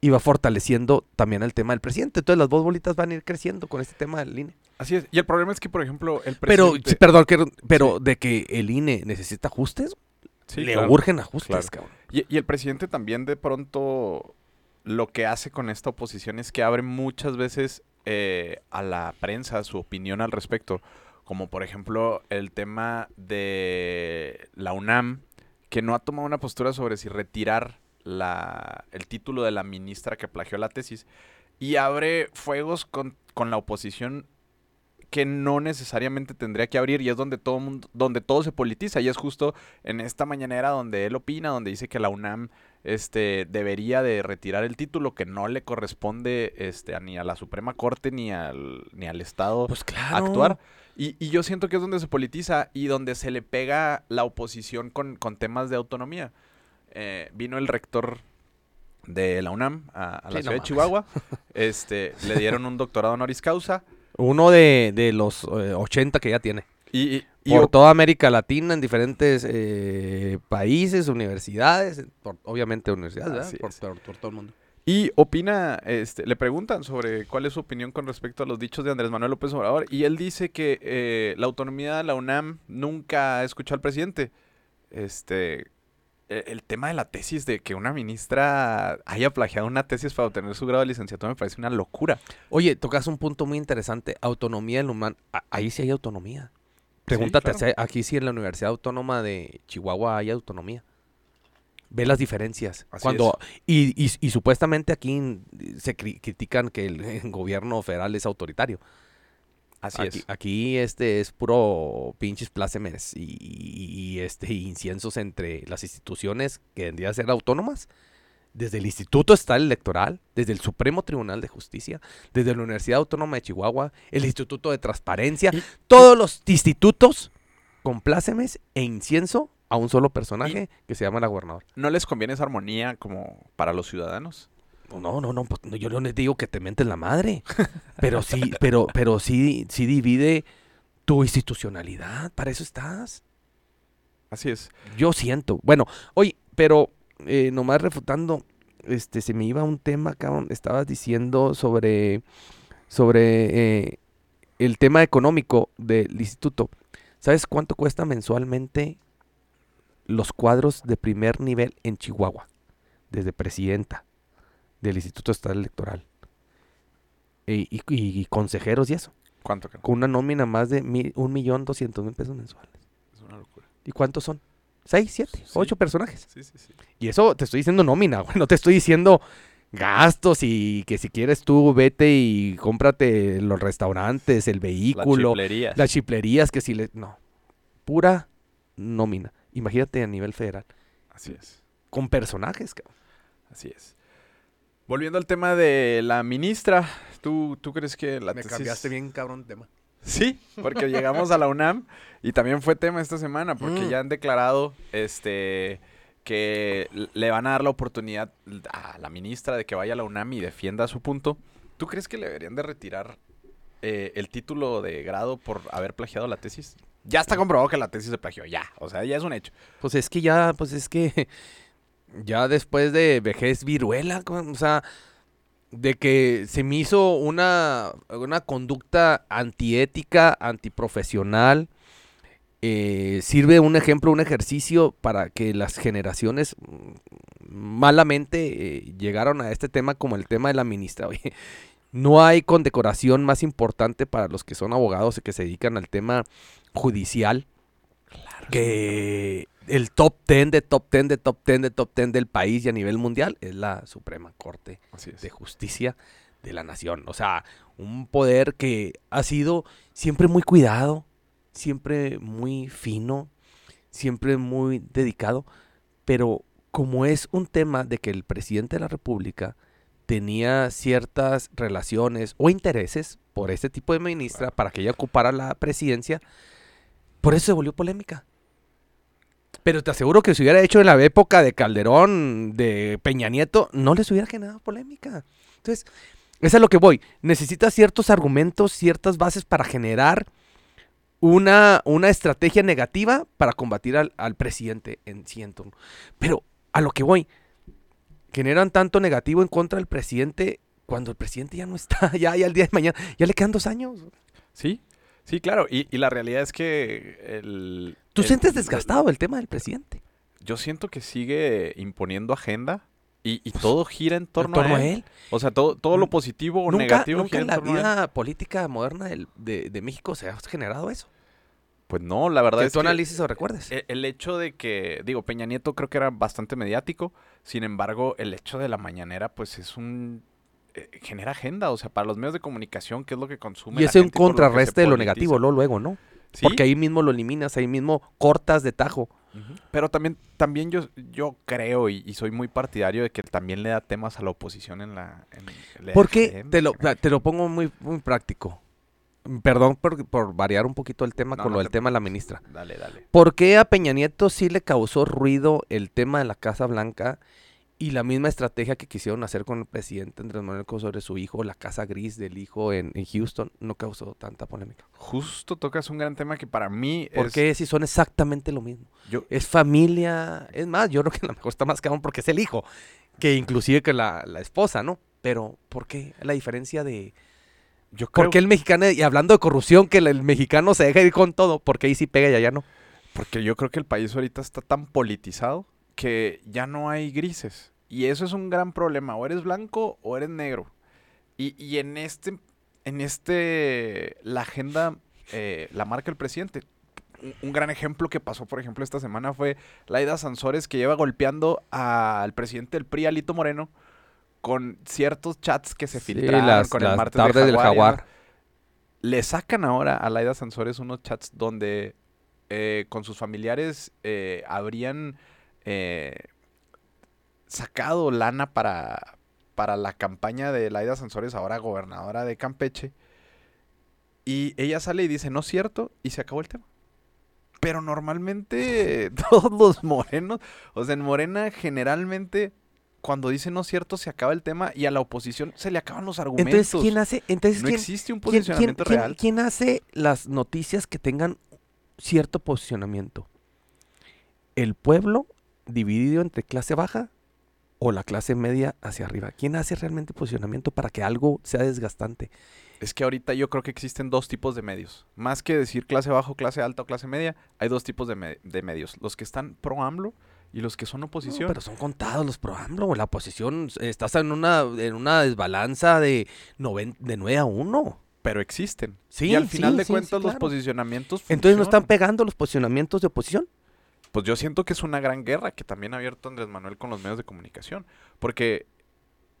y va fortaleciendo también el tema del presidente. Entonces, las dos bolitas van a ir creciendo con este tema del INE. Así es. Y el problema es que, por ejemplo, el Pero, presidente... sí, perdón, que- pero de que el INE necesita ajustes, Sí, le claro. urgen ajustes, claro. cabrón. Y, y el presidente también de pronto lo que hace con esta oposición es que abre muchas veces eh, a la prensa su opinión al respecto. Como por ejemplo el tema de la UNAM, que no ha tomado una postura sobre si retirar la, el título de la ministra que plagió la tesis. Y abre fuegos con, con la oposición que no necesariamente tendría que abrir y es donde todo mundo, donde todo se politiza y es justo en esta mañanera donde él opina, donde dice que la UNAM este debería de retirar el título que no le corresponde este a- ni a la Suprema Corte ni al ni al Estado Pues claro. actuar. Y, y yo siento que es donde se politiza y donde se le pega la oposición con, con temas de autonomía. Eh, vino el rector de la UNAM a, a la Sí, no ciudad de. Chihuahua. Este, le dieron un doctorado honoris causa. Uno de, de los eh, 80 que ya tiene. Y, y- y por toda América Latina, en diferentes eh, países, universidades, por- obviamente universidades, Por, es. por- por todo el mundo. Y opina, este, le preguntan sobre cuál es su opinión con respecto a los dichos de Andrés Manuel López Obrador y él dice que eh, la autonomía de la UNAM nunca escuchó al presidente. Este, e- el tema de la tesis de que una ministra haya plagiado una tesis para obtener su grado de licenciatura me parece una locura. Oye, tocas un punto muy interesante. Autonomía del humano. Ahí sí hay autonomía. Pregúntate, claro. si- aquí sí en la Universidad Autónoma de Chihuahua hay autonomía. Ve las diferencias. Así Cuando y, y- y supuestamente aquí se cri- critican que el, gobierno federal es autoritario. Así aquí, es. aquí este es puro pinches plácemes y, este inciensos entre las instituciones que vendrían a ser autónomas. Desde el Instituto Estatal Electoral, desde el Supremo Tribunal de Justicia, desde la Universidad Autónoma de Chihuahua, el Instituto de Transparencia, Y- todos los institutos con plácemes e incienso a un solo personaje que se llama la gobernadora. ¿No les conviene esa armonía como para los ciudadanos? No, no, no, pues, no, yo no les digo que te mentes la madre, pero sí, pero, pero sí, sí divide tu institucionalidad, para eso estás. Así es. Yo siento. Bueno, oye, pero eh, nomás refutando, este, se me iba un tema, cabrón. Estabas diciendo sobre, sobre eh, el tema económico del instituto. ¿Sabes cuánto cuesta mensualmente los cuadros de primer nivel en Chihuahua? Desde presidenta del Instituto Estatal Electoral. Y, y- y consejeros y eso. ¿Cuánto? Con una nómina más de mi- un millón doscientos mil pesos mensuales. Es una locura. ¿Y cuántos son? ¿Seis, siete, Sí. ocho personajes? Sí, sí, sí. Y eso te estoy diciendo nómina, güey. No te estoy diciendo gastos y que si quieres tú vete y cómprate los restaurantes, el vehículo, chiflerías. las chiplerías, que si le... No. Pura nómina. Imagínate a nivel federal. Así es. Con personajes, cabrón. Así es. Volviendo al tema de la ministra, ¿tú, tú crees que la Me tesis- cambiaste bien, cabrón, tema. Sí, porque llegamos a la UNAM y también fue tema esta semana porque Mm. ya han declarado este que le van a dar la oportunidad a la ministra de que vaya a la UNAM y defienda su punto. ¿Tú crees que le deberían de retirar eh, el título de grado por haber plagiado la tesis? Ya está comprobado que la tesis se plagió, ya. O sea, ya es un hecho. Pues es que ya, pues es que ya después de vejez viruela, o sea, de que se me hizo una, una conducta antiética, antiprofesional, eh, sirve un ejemplo, un ejercicio para que las generaciones malamente eh, llegaron a este tema como el tema de la ministra. Oye, no hay condecoración más importante para los que son abogados y que se dedican al tema judicial que el top 10 de top 10 de top 10 de top 10 del país y a nivel mundial es la Suprema Corte de Justicia de la Nación. O sea, un poder que ha sido siempre muy cuidado, siempre muy fino, siempre muy dedicado, pero como es un tema de que el presidente de la República tenía ciertas relaciones o intereses por este tipo de ministra para que ella ocupara la presidencia, por eso se volvió polémica. Pero te aseguro que si hubiera hecho en la época de Calderón, de Peña Nieto, no les hubiera generado polémica. Entonces, eso es lo que voy. Necesitas ciertos argumentos, ciertas bases para generar una, una estrategia negativa para combatir al, al presidente en turno. Pero a lo que voy, generan tanto negativo en contra del presidente cuando el presidente ya no está, ya, ya el día de mañana, ya le quedan dos años. Sí, sí, claro. Y, y la realidad es que el... ¿Tú el- sientes desgastado el tema del presidente? Yo siento que sigue imponiendo agenda y, y todo gira en torno, ¿En torno a, a él. O sea, todo, todo lo positivo o Nunca, negativo nunca gira en en la torno a él. vida política moderna del- de, de México se ha generado eso. Pues no, la verdad Que es tú que analices o recuerdes. e- el hecho de que, digo, Peña Nieto creo que era bastante mediático, sin embargo, el hecho de la mañanera, pues es un... eh, genera agenda, o sea, para los medios de comunicación, ¿qué es lo que consume y la es un lo contrarreste de lo negativo, luego, luego, ¿no? Sí, Porque ahí mismo lo eliminas, ahí mismo cortas de tajo. Pero también, también yo, yo creo y, y soy muy partidario de que también le da temas a la oposición en la... en- le da Porque agenda, te lo, te lo pongo muy, muy práctico. Perdón por, por variar un poquito el tema No, con no lo del te tema de la ministra. Dale, dale. ¿Por qué a Peña Nieto sí le causó ruido el tema de la Casa Blanca y la misma estrategia que quisieron hacer con el presidente Andrés Manuel sobre su hijo, la Casa Gris del hijo en, en Houston, no causó tanta polémica? Justo tocas un gran tema que para mí ¿Por es... qué si son exactamente lo mismo? Yo, Es familia, es más, yo creo que a lo mejor está más cabrón porque es el hijo, que inclusive que la, la esposa, ¿no? Pero, ¿por qué la diferencia de... yo creo ¿Por qué el mexicano, y hablando de corrupción, que el, el mexicano se deja ir con todo? Porque ahí sí pega y allá no. Porque yo creo que el país ahorita está tan politizado que ya no hay grises. Y eso es un gran problema. O eres blanco o eres negro. Y, y en este, en este, la agenda eh, la marca el presidente. Un, un gran ejemplo que pasó, por ejemplo, esta semana fue Laida Sansores que lleva golpeando al presidente del PRI, Alito Moreno, con ciertos chats que se Sí, filtraron las- con el martes tardes de del Jaguar. y Jaguar. Le sacan ahora a Laida Sansores unos chats donde eh, con sus familiares eh, habrían eh, sacado lana para, para la campaña de Laida Sansores, ahora gobernadora de Campeche. Y ella sale y dice, no es cierto, y se acabó el tema. Pero normalmente todos los morenos, o sea, en Morena generalmente cuando dice no es cierto se acaba el tema y a la oposición se le acaban los argumentos. Entonces, ¿quién hace, entonces, no ¿quién, existe un quién- posicionamiento quién- real. quién hace las noticias que tengan cierto posicionamiento? ¿El pueblo dividido entre clase baja o la clase media hacia arriba? ¿Quién hace realmente posicionamiento para que algo sea desgastante? Es que ahorita yo creo que existen dos tipos de medios. Más que decir clase bajo, clase alta o clase media, hay dos tipos de, me- de medios. Los que están pro AMLO y los que son No, oposición. pero son contados los pro AMLO. La oposición, estás en una, en una desbalanza de, de 9 a 1. pero existen. Sí, y al final sí, de sí, cuentas sí, los posicionamientos Entonces no están pegando los posicionamientos de oposición. Pues yo siento que es una gran guerra que también ha abierto Andrés Manuel con los medios de comunicación. Porque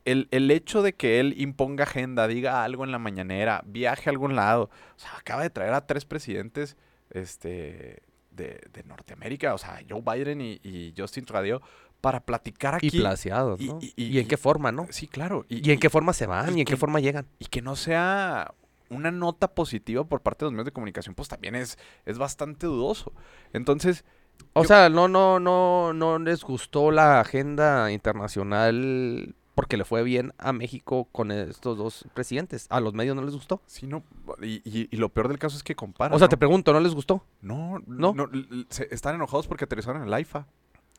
el, el hecho de que él imponga agenda, diga algo en la mañanera, viaje a algún lado, o sea, acaba de traer a tres presidentes este, de, de Norteamérica, o sea, Joe Biden y, y Justin Trudeau, para platicar aquí. Y placeados, y- ¿no? y- Y, y- en qué forma, no? Sí, claro. ¿Y, en qué forma se van? y ¿Y en qué forma llegan? y que no sea una nota positiva por parte de los medios de comunicación, pues también es, es bastante dudoso. Entonces, O Yo- sea, no, no, no, no les gustó la agenda internacional porque le fue bien a México con estos dos presidentes. A los medios no les gustó. sí, no, y, y- y lo peor del caso es que comparan. O sea, ¿no? te pregunto, ¿no les gustó? No, ¿No? no. se- están enojados porque aterrizaron en el AIFA.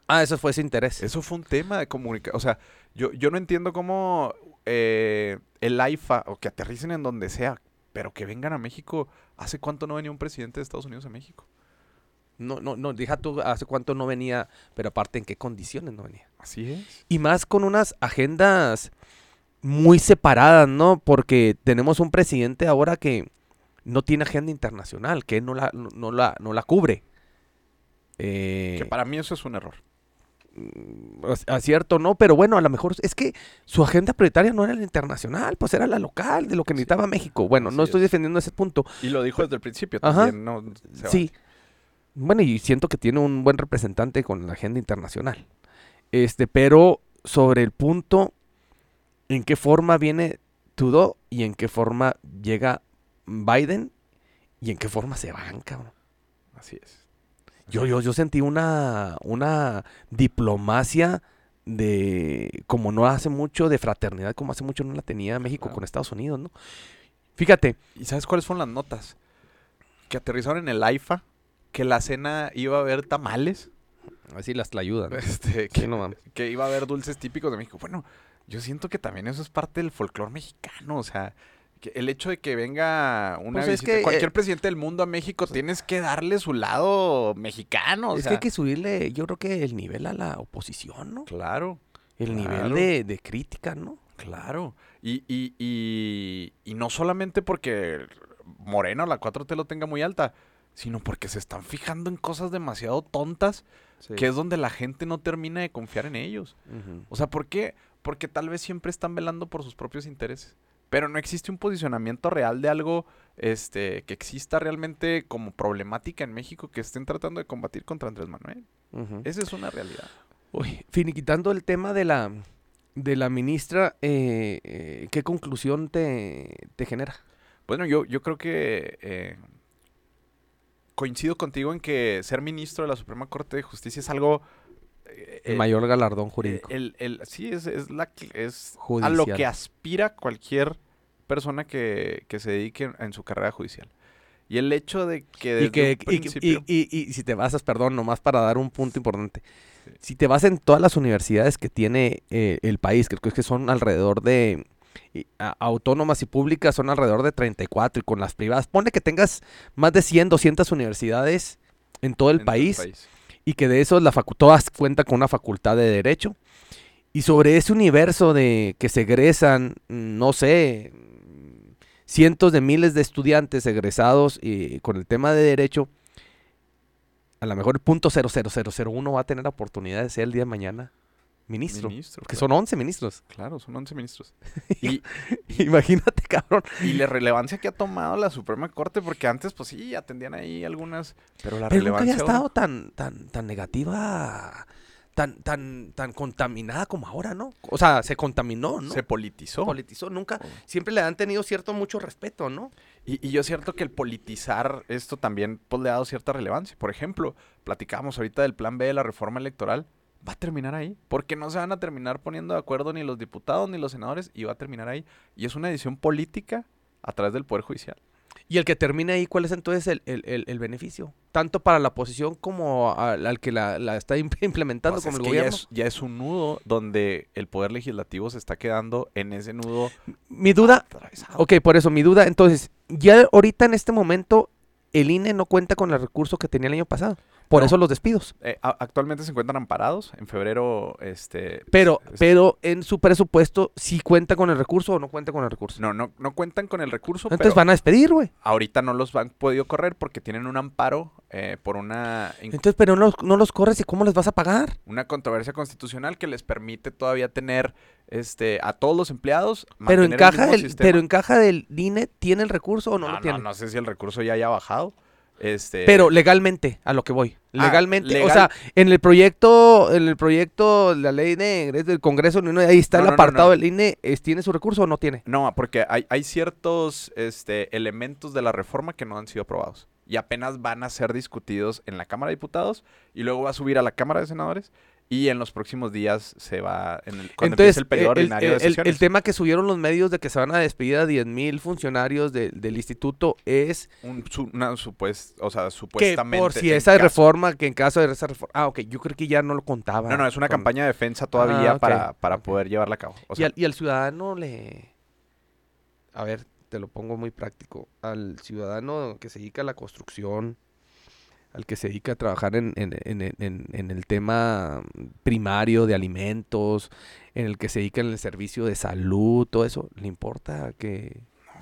Ah, eso fue ese interés. Eso fue un tema de comunicación. O sea, yo, yo no entiendo cómo eh, el AIFA, o que aterricen en donde sea, pero que vengan a México. ¿Hace cuánto no venía un presidente de Estados Unidos a México? No, no, no, deja tú hace cuánto no venía, pero aparte en qué condiciones no venía. Así es. Y más con unas agendas muy separadas, ¿no? Porque tenemos un presidente ahora que no tiene agenda internacional, que no la, no, no la, no la cubre. Eh, Que para mí eso es un error. Ac- acierto, ¿no? Pero bueno, a lo mejor es que su agenda prioritaria no era la internacional, pues era la local, de lo que necesitaba México. Bueno, no estoy es. defendiendo ese punto. Y lo dijo desde el principio Ajá. también, ¿no? Se Sí. Bueno, y siento que tiene un buen representante con la agenda internacional. Este, pero sobre el punto en qué forma viene Trudeau y en qué forma llega Biden y en qué forma se van, cabrón. Así es. Yo, yo, yo sentí una, una diplomacia de, como no hace mucho, de fraternidad, como hace mucho no la tenía México Claro. con Estados Unidos, ¿no? Fíjate, ¿Y sabes cuáles fueron las notas? Que aterrizaron en el AIFA, que la cena iba a haber tamales, así las ayudan. este, que, Sí, no mames. que iba a haber dulces típicos de México. Bueno, yo siento que también eso es parte del folclore mexicano, o sea, que el hecho de que venga una Pues es visita, que, cualquier eh, presidente del mundo a México, tienes que darle su lado mexicano, o es sea, que hay que subirle, yo creo que el nivel a la oposición, ¿no? claro. El nivel de, de crítica, ¿no? Claro. Y, y, y, y no solamente porque Moreno, la 4T lo tenga muy alta, sino porque se están fijando en cosas demasiado tontas, que es donde la gente no termina de confiar en ellos. O sea, ¿por qué? Porque tal vez siempre están velando por sus propios intereses. Pero no existe un posicionamiento real de algo este, que exista realmente como problemática en México que estén tratando de combatir contra Andrés Manuel. Esa es una realidad. Uy, finiquitando el tema de la, de la ministra, eh, eh, ¿qué conclusión te, te genera? Bueno, yo, yo creo que eh, coincido contigo en que ser ministro de la Suprema Corte de Justicia es algo... eh, El eh, mayor galardón eh, jurídico. el- el- sí, es, es, la, es a lo que aspira cualquier persona que, que se dedique en, en su carrera judicial. Y el hecho de que desde y que un y- y, principio... y- y si te basas, perdón, nomás para dar un punto importante. Si te vas en todas las universidades que tiene eh, el país, creo que son alrededor de y, a- autónomas y públicas son alrededor de 34 y con las privadas, pone que tengas más de 100, 200 universidades en todo el en todo país y que de esos la todas cuentan con una facultad de derecho. Y sobre ese universo de que se egresan, no sé, cientos de miles de estudiantes egresados y con el tema de derecho, a lo mejor el punto 00001 va a tener oportunidad de ser el día de mañana ministro. Ministro, que claro. son 11 ministros. Claro, son 11 ministros. Y, Imagínate, cabrón. y la relevancia que ha tomado la Suprema Corte, porque antes, pues sí, atendían ahí algunas, pero la Pero nunca relevancia... había estado tan, tan, tan negativa, tan, tan, tan contaminada como ahora, ¿no? O sea, se contaminó, ¿no? Se politizó. politizó, nunca, Oh. siempre le han tenido cierto mucho respeto, ¿no? Y, y yo cierto que el politizar esto también pues, le ha dado cierta relevancia. Por ejemplo, platicábamos ahorita del plan B de la reforma electoral. Va a terminar ahí. Porque no se van a terminar poniendo de acuerdo ni los diputados ni los senadores y va a terminar ahí. Y es una decisión política a través del Poder Judicial. Y el que termine ahí, ¿cuál es entonces el, el- el- el beneficio? Tanto para la oposición como al, al que la, la está imp- implementando Pues como es el ya gobierno. es, ya es un nudo donde el poder legislativo se está quedando en ese nudo Mi duda, atravesado. ok, por eso, mi duda, entonces, ya ahorita en este momento, el INE no cuenta con el recurso que tenía el año pasado. Por No. eso los despidos. Eh, actualmente se encuentran amparados. En febrero, este... Pero, pero en su presupuesto, ¿sí cuenta con el recurso o no cuenta con el recurso? No, no, no cuentan con el recurso, Entonces pero van a despedir, güey. ahorita no los han podido correr porque tienen un amparo eh, por una, Entonces, pero no, los- no los corres y cómo les vas a pagar. una controversia constitucional que les permite todavía tener este a todos los empleados. Pero el encaja, el, sistema. pero encaja del INE, ¿tiene el recurso o no, no, lo no, tiene? no sé si el recurso ya haya bajado. Este, Pero legalmente, a lo que voy. Ah, Legalmente, o sea, en el proyecto, en el proyecto, la ley de del Congreso, ahí está No, el no, apartado no. del INE, ¿tiene su recurso o no tiene? No, porque hay, hay ciertos este, elementos de la reforma que no han sido aprobados. Y apenas van a ser discutidos en la Cámara de Diputados y luego va a subir a la Cámara de Senadores y en los próximos días se va, en el, cuando Entonces, empiece el periodo el, ordinario el- de el- sesiones. el tema que subieron los medios de que se van a despedir a 10 mil funcionarios de- del instituto es Un su- una o sea, que supuestamente. por si esa caso- reforma, que en caso de esa reforma... Ah, ok, yo creo que ya no lo contaba. No, no, es una con- campaña de defensa todavía Ah, para, para poder llevarla a cabo. O y, al, y al ciudadano le... A ver, te lo pongo muy práctico. Al ciudadano que se dedica a la construcción, al que se dedica a trabajar en, en- en- en- en el tema primario de alimentos, en el que se dedica en el servicio de salud, todo eso, ¿le importa que,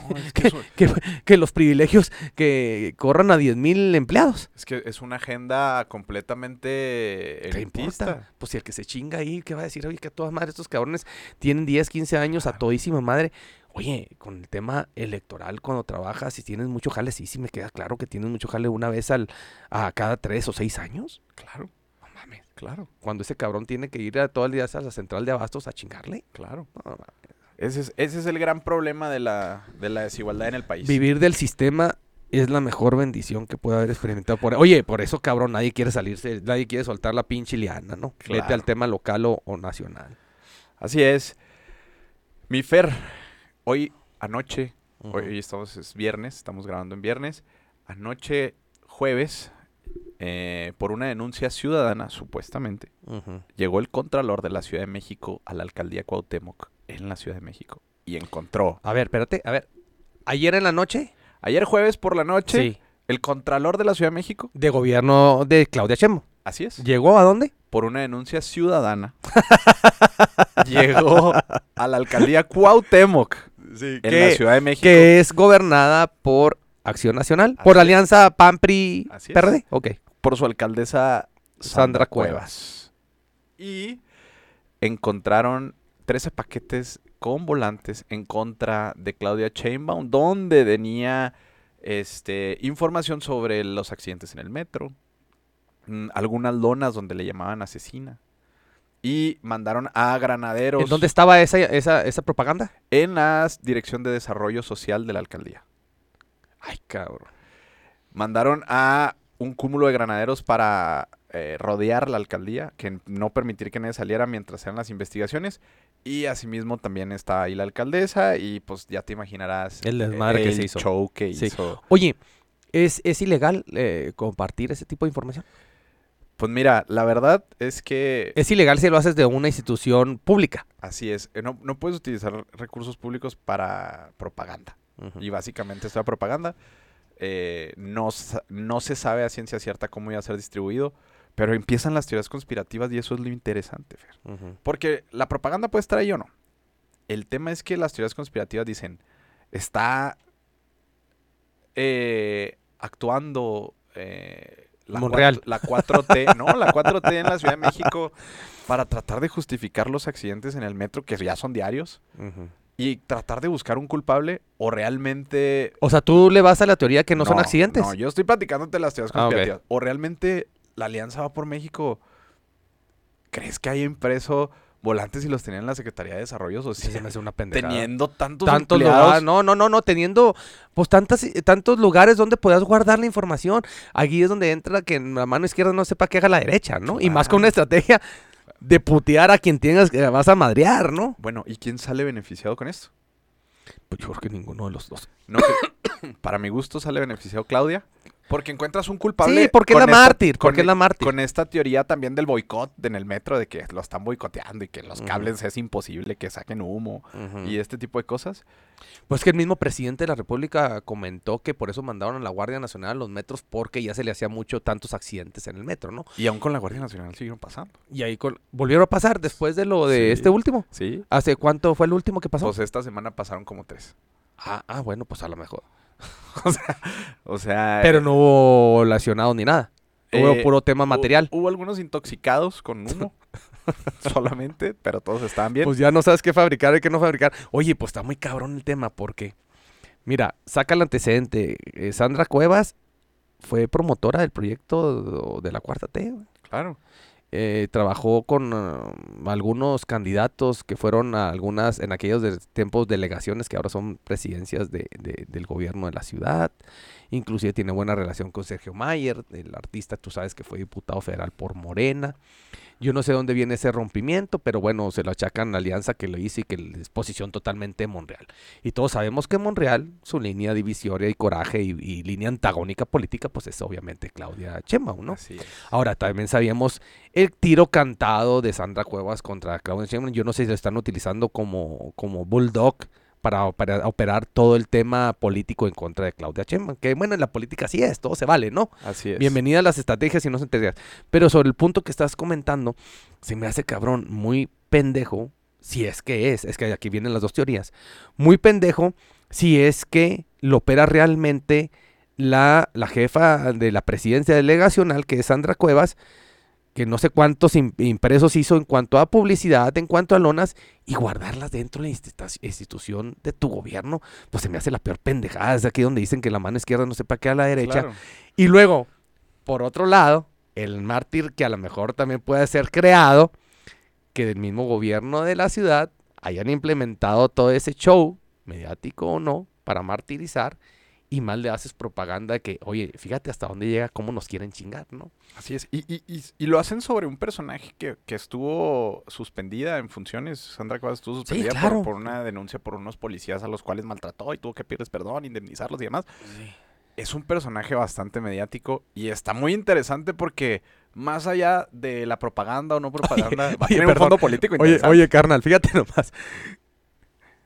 no, es, que que, que los privilegios que corran a 10 mil empleados? es que es una agenda completamente ¿Qué importa? Pues si el que se chinga ahí, ¿qué va a decir? Oye, que a todas madres estos cabrones tienen 10, 15 años a todísima madre. Oye, con el tema electoral, cuando trabajas y tienes mucho jale, sí, sí me queda claro que tienes mucho jale una vez al, a cada tres o seis años. Claro, No mames. claro, Cuando ese cabrón tiene que ir a todo el día a la central de abastos a chingarle. claro. No, mames. Ese es, ese es el gran problema de la, de la desigualdad en el país. Vivir del sistema es la mejor bendición que puede haber experimentado. Por... Oye, por eso, cabrón, nadie quiere salirse, nadie quiere soltar la pinche liana, ¿no? Vete Claro. al tema local o, o nacional. Así es. Mi Fer, hoy anoche, hoy estamos, es viernes, estamos grabando en viernes. Anoche, jueves, eh, por una denuncia ciudadana, supuestamente, llegó el Contralor de la Ciudad de México a la alcaldía Cuauhtémoc en la Ciudad de México y encontró. A ver, espérate, a ver. Ayer en la noche, Ayer jueves por la noche, sí, el Contralor de la Ciudad de México, de gobierno de Claudia Chemo. así es, ¿Llegó a dónde? por una denuncia ciudadana, llegó a la alcaldía Cuauhtémoc en la Ciudad de México. que es gobernada por Acción Nacional, Así por. Alianza PAN-PRI Así es. PRD. Ok. por su alcaldesa Sandra, Sandra Cuevas. Y encontraron 13 paquetes con volantes en contra de Claudia Sheinbaum, donde venía este, información sobre los accidentes en el metro, mm, algunas lonas donde le llamaban asesina. Y mandaron a granaderos ¿En dónde estaba esa, esa, esa propaganda? en la Dirección de Desarrollo Social de la alcaldía. Ay, cabrón. Mandaron a un cúmulo de granaderos para eh, rodear la alcaldía, que no permitir que nadie saliera mientras eran las investigaciones. Y asimismo también está ahí la alcaldesa y pues ya te imaginarás El desmadre que el se hizo. show que Sí. hizo. Oye, ¿es, es ilegal eh, compartir ese tipo de información? Pues mira, la verdad es que Es ilegal si lo haces de una institución pública. así es. eh, No, no puedes utilizar recursos públicos para propaganda. Y básicamente esta propaganda eh, no, no se sabe a ciencia cierta cómo iba a ser distribuido, pero empiezan las teorías conspirativas y eso es lo interesante, Fer. Porque la propaganda puede estar ahí o no. El tema es que las teorías conspirativas dicen, está eh, actuando eh, la, Monreal. la 4T, no, la 4T en la Ciudad de México para tratar de justificar los accidentes en el metro, que ya son diarios, y tratar de buscar un culpable o realmente... O sea, tú le vas a la teoría que no, son accidentes. No, yo estoy platicándote las teorías Ah, conspirativas. O realmente la Alianza va por México. ¿Crees que hay impreso volantes y los tenían en la Secretaría de Desarrollo Social? se me hace una pendejada. Teniendo tantos, lugares, no, no, no, no, teniendo pues tantas, tantos lugares donde puedas guardar la información. Aquí es donde entra que en la mano izquierda no sepa qué haga la derecha, ¿no? Y más con una estrategia de putear a quien tengas que vas a madrear, ¿no? Bueno, ¿y quién sale beneficiado con esto? Pues yo creo que ninguno de los dos. No, para mi gusto sale beneficiado Claudia. Porque encuentras un culpable. Sí, porque es la esta- mártir, con porque es la mártir. Con esta teoría también del boicot en el metro, de que lo están boicoteando y que los cables es imposible que saquen humo y este tipo de cosas. Pues que el mismo presidente de la República comentó que por eso mandaron a la Guardia Nacional a los metros porque ya se le hacía mucho tantos accidentes en el metro, ¿no? Y aún con la Guardia Nacional siguieron pasando. Y ahí con- volvieron a pasar después de lo de Sí. este último. Sí. ¿Hace cuánto fue el último que pasó? Pues esta semana pasaron como tres. ah, ah, bueno, pues a lo mejor. O sea. Pero no hubo lesionados ni nada. Hubo eh, puro tema material. Hubo, algunos intoxicados con humo. solamente, pero todos estaban bien. Pues ya no sabes qué fabricar y qué no fabricar. Oye, pues está muy cabrón el tema porque, mira, saca el antecedente. eh, Sandra Cuevas fue promotora del proyecto de la Cuarta T. claro. Eh, trabajó con ah, algunos candidatos que fueron a algunas, en aquellos tiempos, delegaciones que ahora son presidencias de- de- del gobierno de la ciudad. Inclusive tiene buena relación con Sergio Mayer, el artista, tú sabes que fue diputado federal por Morena. Yo no sé dónde viene ese rompimiento, pero bueno, se lo achacan a la alianza que lo hizo y que es posición totalmente de Monreal. Y todos sabemos que Monreal, su línea divisoria y coraje y, y línea antagónica política, pues es obviamente Claudia Sheinbaum, ¿no? Así es. Ahora, también sabíamos el tiro cantado de Sandra Cuevas contra Claudia Sheinbaum. Yo no sé si lo están utilizando como, como bulldog para, para operar todo el tema político en contra de Claudia Sheinbaum. Que bueno, en la política así es, todo se vale, ¿no? Así es. Bienvenida a las estrategias y no estrategias. Pero sobre el punto que estás comentando, se me hace cabrón, muy pendejo, si es que es, es que aquí vienen las dos teorías, muy pendejo si es que lo opera realmente la, la jefa de la presidencia delegacional, que es Sandra Cuevas, que no sé cuántos im- impresos hizo en cuanto a publicidad, en cuanto a lonas, y guardarlas dentro de la institu- institución de tu gobierno, pues se me hace la peor pendejada. Es aquí donde dicen que la mano izquierda no sepa qué a la derecha. Claro. Y luego, por otro lado, el mártir que a lo mejor también puede ser creado, que del mismo gobierno de la ciudad hayan implementado todo ese show, mediático o no, para martirizar, y mal le haces propaganda de que, oye, fíjate hasta dónde llega, cómo nos quieren chingar, ¿no? Así es. Y, y, y, y lo hacen sobre un personaje que, que estuvo suspendida en funciones. Sandra Cuevas estuvo suspendida por- claro. por, una denuncia por unos policías a los cuales maltrató y tuvo que pedirles perdón, indemnizarlos y demás. Es un personaje bastante mediático y está muy interesante porque más allá de la propaganda o no propaganda, va a oye, tener un fondo político Oye, oye, carnal, fíjate nomás.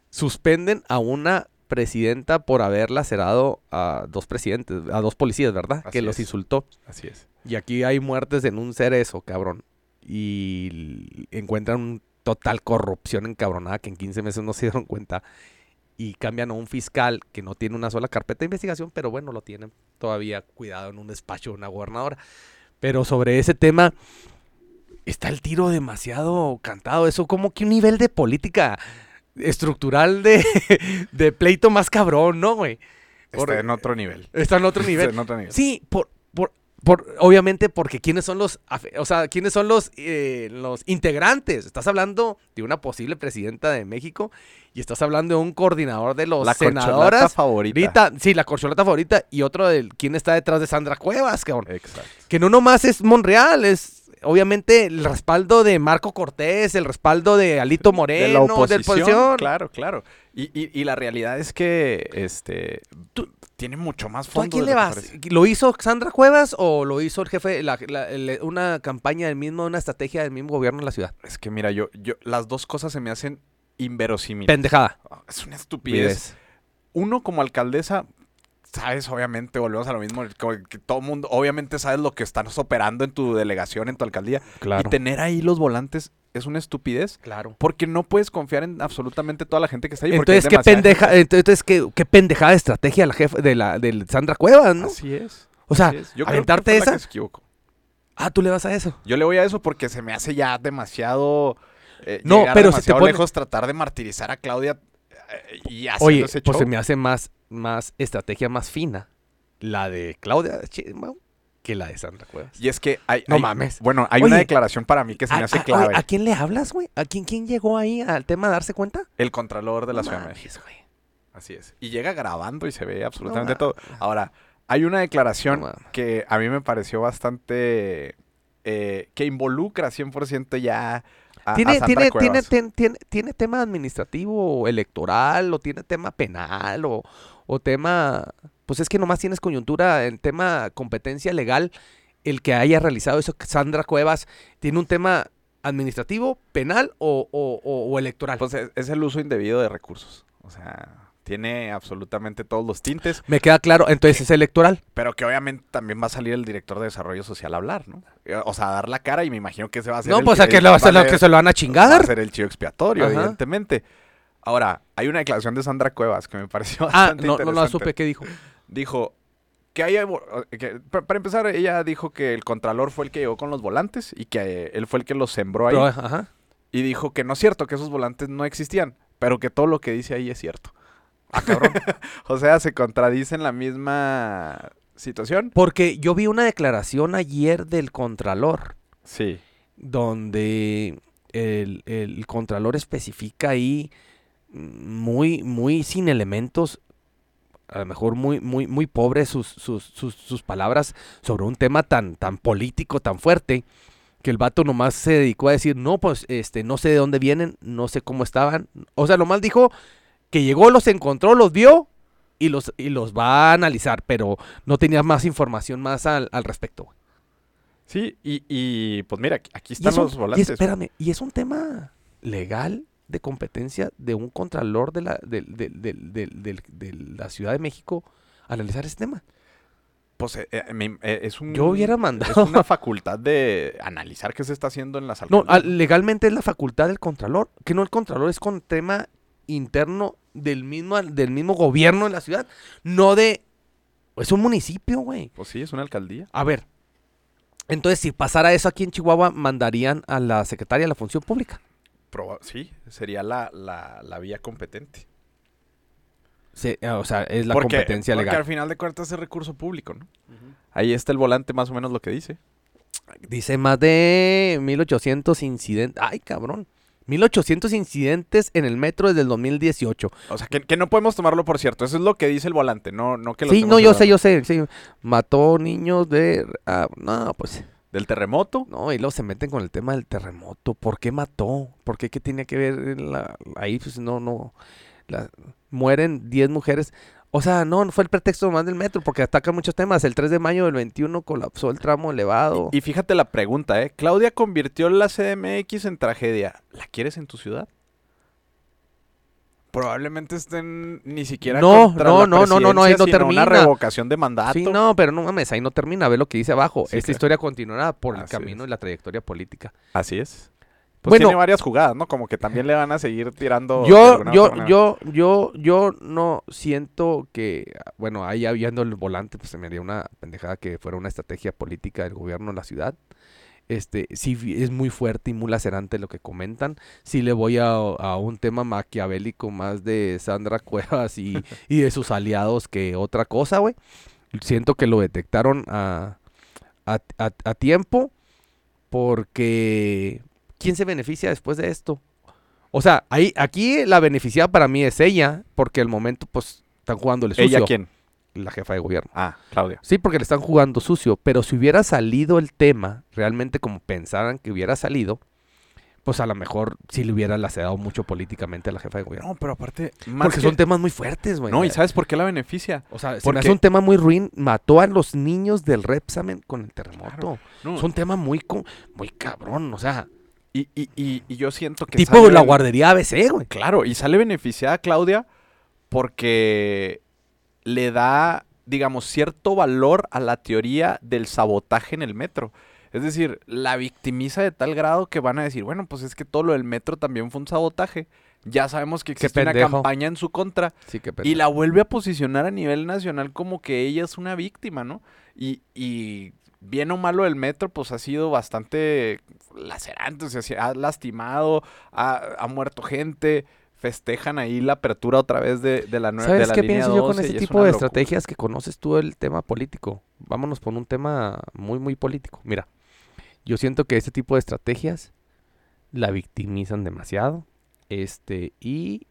Suspenden a una presidenta por haber lacerado a dos presidentes, a dos policías, ¿verdad? Así que los insultó. Así es. Y aquí hay muertes en un cerezo, cabrón. Y encuentran total corrupción encabronada que en 15 meses no se dieron cuenta. Y cambian a un fiscal que no tiene una sola carpeta de investigación, pero bueno, lo tienen todavía cuidado en un despacho de una gobernadora. Pero sobre ese tema está el tiro demasiado cantado. Eso como que un nivel de política estructural de, de pleito más cabrón, ¿no, güey? Por- Está en otro nivel. Está en otro nivel. Está en otro nivel. Sí, por, por, por, obviamente porque quiénes son los, o sea, quiénes son los, eh, los integrantes. Estás hablando de una posible presidenta de México y estás hablando de un coordinador de los La corcholata senadoras. favorita. Ahorita, sí, la corcholata favorita y otro del quién está detrás de Sandra Cuevas, cabrón. Exacto. Que no nomás es Monreal, es obviamente el respaldo de Marco Cortés, el respaldo de Alito Moreno, de la oposición, oposición. Claro, claro. Y, y, y la realidad es que este tiene mucho más ¿Tú a fondo. quién de le lo vas? ¿Lo hizo Sandra Cuevas o lo hizo el jefe, la- la- una campaña del mismo, una estrategia del mismo gobierno de la ciudad? Es que mira, yo, yo, las dos cosas se me hacen inverosímiles. Pendejada. Ah, Es una estupidez. Uno como alcaldesa, sabes, obviamente, volvemos a lo mismo, que todo mundo, obviamente sabes lo que estás operando en tu delegación, en tu alcaldía. Claro. Y tener ahí los volantes es una estupidez. Claro. Porque no puedes confiar en absolutamente toda la gente que está ahí. Entonces, es qué pendeja, entonces qué, qué pendejada de estrategia la jefa de la del Sandra Cuevas, ¿no? Así es. O sea, es. Yo creo que aventarte fue la esa. que se equivocó. Ah, tú le vas a eso. Yo le voy a eso porque se me hace ya demasiado. eh, No, pero si te demasiado pone- lejos tratar de martirizar a Claudia y Oye, pues show. se me hace más, más estrategia más fina la de Claudia que la de Sandra Cuevas. Y es que hay. No hay- mames. Bueno, hay Oye, una declaración para mí que se me ¿A, hace clave. oye, ¿a quién le hablas, güey? ¿A quién, quién llegó ahí al tema de darse cuenta? El contralor de la Ciudad de México. Así es. Y llega grabando y se ve absolutamente No todo. Ahora, hay una declaración No que a mí me pareció bastante. eh, que involucra 100% ya a- ¿Tiene, Sandra tiene, tiene, ten- tiene, tiene tema administrativo o electoral o tiene tema penal o, o tema... Pues es que nomás tienes coyuntura en tema competencia legal. El que haya realizado eso, Sandra Cuevas, ¿tiene un tema administrativo, penal o, o- o- o electoral? Pues es, es el uso indebido de recursos. O sea, tiene absolutamente todos los tintes, Me queda claro, entonces es electoral. pero que obviamente también va a salir el director de desarrollo social a hablar, ¿no? Eh, O sea, a dar la cara y me imagino que se va a hacer No, el pues que- a que, lo, va a se lo- ser- que se lo van a va a chingar. ser el chivo expiatorio, Ajá. evidentemente. Ahora, hay una declaración de Sandra Cuevas que me pareció Ah, no, no la supe qué dijo. Dijo que hay... que- pa- para empezar, ella dijo que el contralor fue el que llegó con los volantes y que eh, él fue el que los sembró ahí. Pero, ajá. Y dijo que no es cierto, que esos volantes no existían, pero que todo lo que dice ahí es cierto. Ah, cabrón. o sea, se contradice en la misma situación. Porque yo vi una declaración ayer del Contralor. Sí. donde el, el contralor especifica ahí muy, muy sin elementos, a lo mejor muy, muy, muy pobres sus, sus, sus, sus palabras sobre un tema tan, tan político, tan fuerte, que el vato nomás se dedicó a decir, no, pues, este, no sé de dónde vienen, no sé cómo estaban. O sea, nomás dijo que llegó, los encontró, los vio y los, y los va a analizar, pero no tenía más información más al, al respecto. Sí, y, y, pues mira, aquí- Y están es un- los y volantes. espérame, y es un tema legal de competencia de un contralor de la, del- del- del- de la Ciudad de México analizar ese tema. Pues eh, eh, eh, es un... Yo hubiera Es mandado. una facultad de analizar qué se está haciendo en las No, alcaldías. al- legalmente es la facultad del contralor, que no el contralor es con tema interno del mismo, del mismo gobierno de la ciudad, no de... Es un municipio, güey. Pues sí, es una alcaldía. A ver, entonces si pasara eso aquí en Chihuahua, mandarían a la secretaria de la Función Pública. Proba- sí, sería la, la, la vía competente. Se- eh, o sea, es la Porque- competencia porque legal. al final de cuentas es recurso público, ¿no? Ahí está el volante más o menos lo que dice. Dice más de 1800 incidentes. Ay, cabrón. 1800 incidentes en el metro desde el 2018. O sea, que, que no podemos tomarlo por cierto. Eso es lo que dice el volante, no, no que lo Sí, no, yo sé, yo sé. Sí. Mató niños de... ah, no, pues... Del terremoto. No, y luego se meten con el tema del terremoto. ¿Por qué mató? ¿Por qué? ¿Qué tenía que ver la- ahí? Pues no, no. la- mueren 10 mujeres. O sea, no, no fue el pretexto más del metro, porque atacan muchos temas. El 3 de mayo del 21 colapsó el tramo elevado. Y fíjate la pregunta, ¿eh? Claudia convirtió la CDMX en tragedia. ¿La quieres en tu ciudad? Probablemente estén ni siquiera No, contra no, la no, no, no, no, ahí no una termina. revocación de mandato. Sí, no, pero no mames, ahí no termina. Ve lo que dice abajo. Sí, Esta claro. historia continuará por el Así camino es. y la trayectoria política. Así es. Pues Bueno. tiene varias jugadas, ¿no? Como que también le van a seguir tirando. Yo, yo, yo, yo, yo no siento que, bueno, ahí ya viendo el volante, pues se me haría una pendejada que fuera una estrategia política del gobierno de la ciudad. Este, sí es muy fuerte y muy lacerante lo que comentan. Sí le voy a, a un tema maquiavélico más de Sandra Cuevas y, y de sus aliados que otra cosa, güey. Siento que lo detectaron a, a- a tiempo porque ¿quién se beneficia después de esto? O sea, ahí, aquí la beneficiada para mí es ella, porque al momento pues están jugándole sucio. ¿Ella quién? La jefa de gobierno. Ah, Claudia. Sí, porque le están jugando sucio, pero si hubiera salido el tema, realmente como pensaran que hubiera salido, pues a lo mejor sí le hubiera lacerado mucho políticamente a la jefa de gobierno. No, pero aparte. Más porque que- son temas muy fuertes, güey. No, ¿y sabes por qué la beneficia? O sea, porque- hace un tema muy ruin. Mató a los niños del Repsamen con el terremoto. No, Es un tema muy, muy cabrón, o sea, y, y, y, y yo siento que. tipo sale la guardería ABC, güey. Claro, y sale beneficiada Claudia porque le da, digamos, cierto valor a la teoría del sabotaje en el metro. Es decir, la victimiza de tal grado que van a decir, bueno, pues es que todo lo del metro también fue un sabotaje. Ya sabemos que Qué existe una campaña en su contra. Sí, que Y la vuelve a posicionar a nivel nacional como que ella es una víctima, ¿no? Y, y bien o malo el metro, pues ha sido bastante lacerante, o sea, se ha lastimado, ha, ha muerto gente, festejan ahí la apertura otra vez de, de la nueva de ¿Sabes la qué línea pienso yo con 12 ese y es tipo de locura. estrategias que conoces tú el tema político? Vámonos por un tema muy, muy político. Mira, yo siento que ese tipo de estrategias la victimizan demasiado este y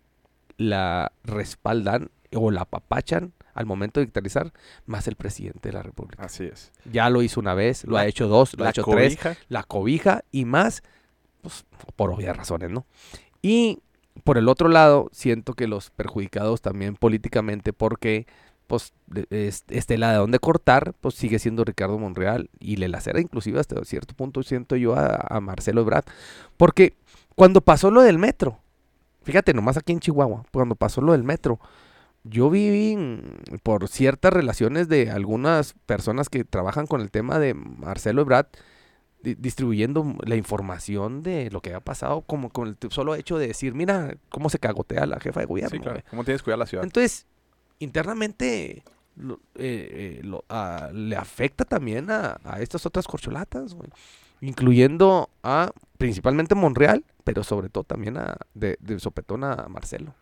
la respaldan o la apapachan al momento de dictarizar más el presidente de la República. Así es. Ya lo hizo una vez, lo La- ha hecho dos, lo ha hecho tres, la cobija y más pues, por obvias razones, ¿no? Y por el otro lado, siento que los perjudicados también políticamente, porque pues este la de dónde cortar, pues sigue siendo Ricardo Monreal y le lacera inclusive hasta cierto punto siento yo a, a Marcelo Ebrard, porque cuando pasó lo del metro, fíjate nomás aquí en Chihuahua, cuando pasó lo del metro, yo vi mm, por ciertas relaciones de algunas personas que trabajan con el tema de Marcelo Ebrard di- distribuyendo la información de lo que había pasado como con el solo hecho de decir, mira cómo se cagotea la jefa de gobierno. Sí, claro. güey". ¿Cómo tienes que cuidar la ciudad? Entonces, internamente lo- eh, eh, lo- a- le afecta también a, a estas otras corcholatas, güey. incluyendo a principalmente Monreal, pero sobre todo también a de, de sopetón a Marcelo.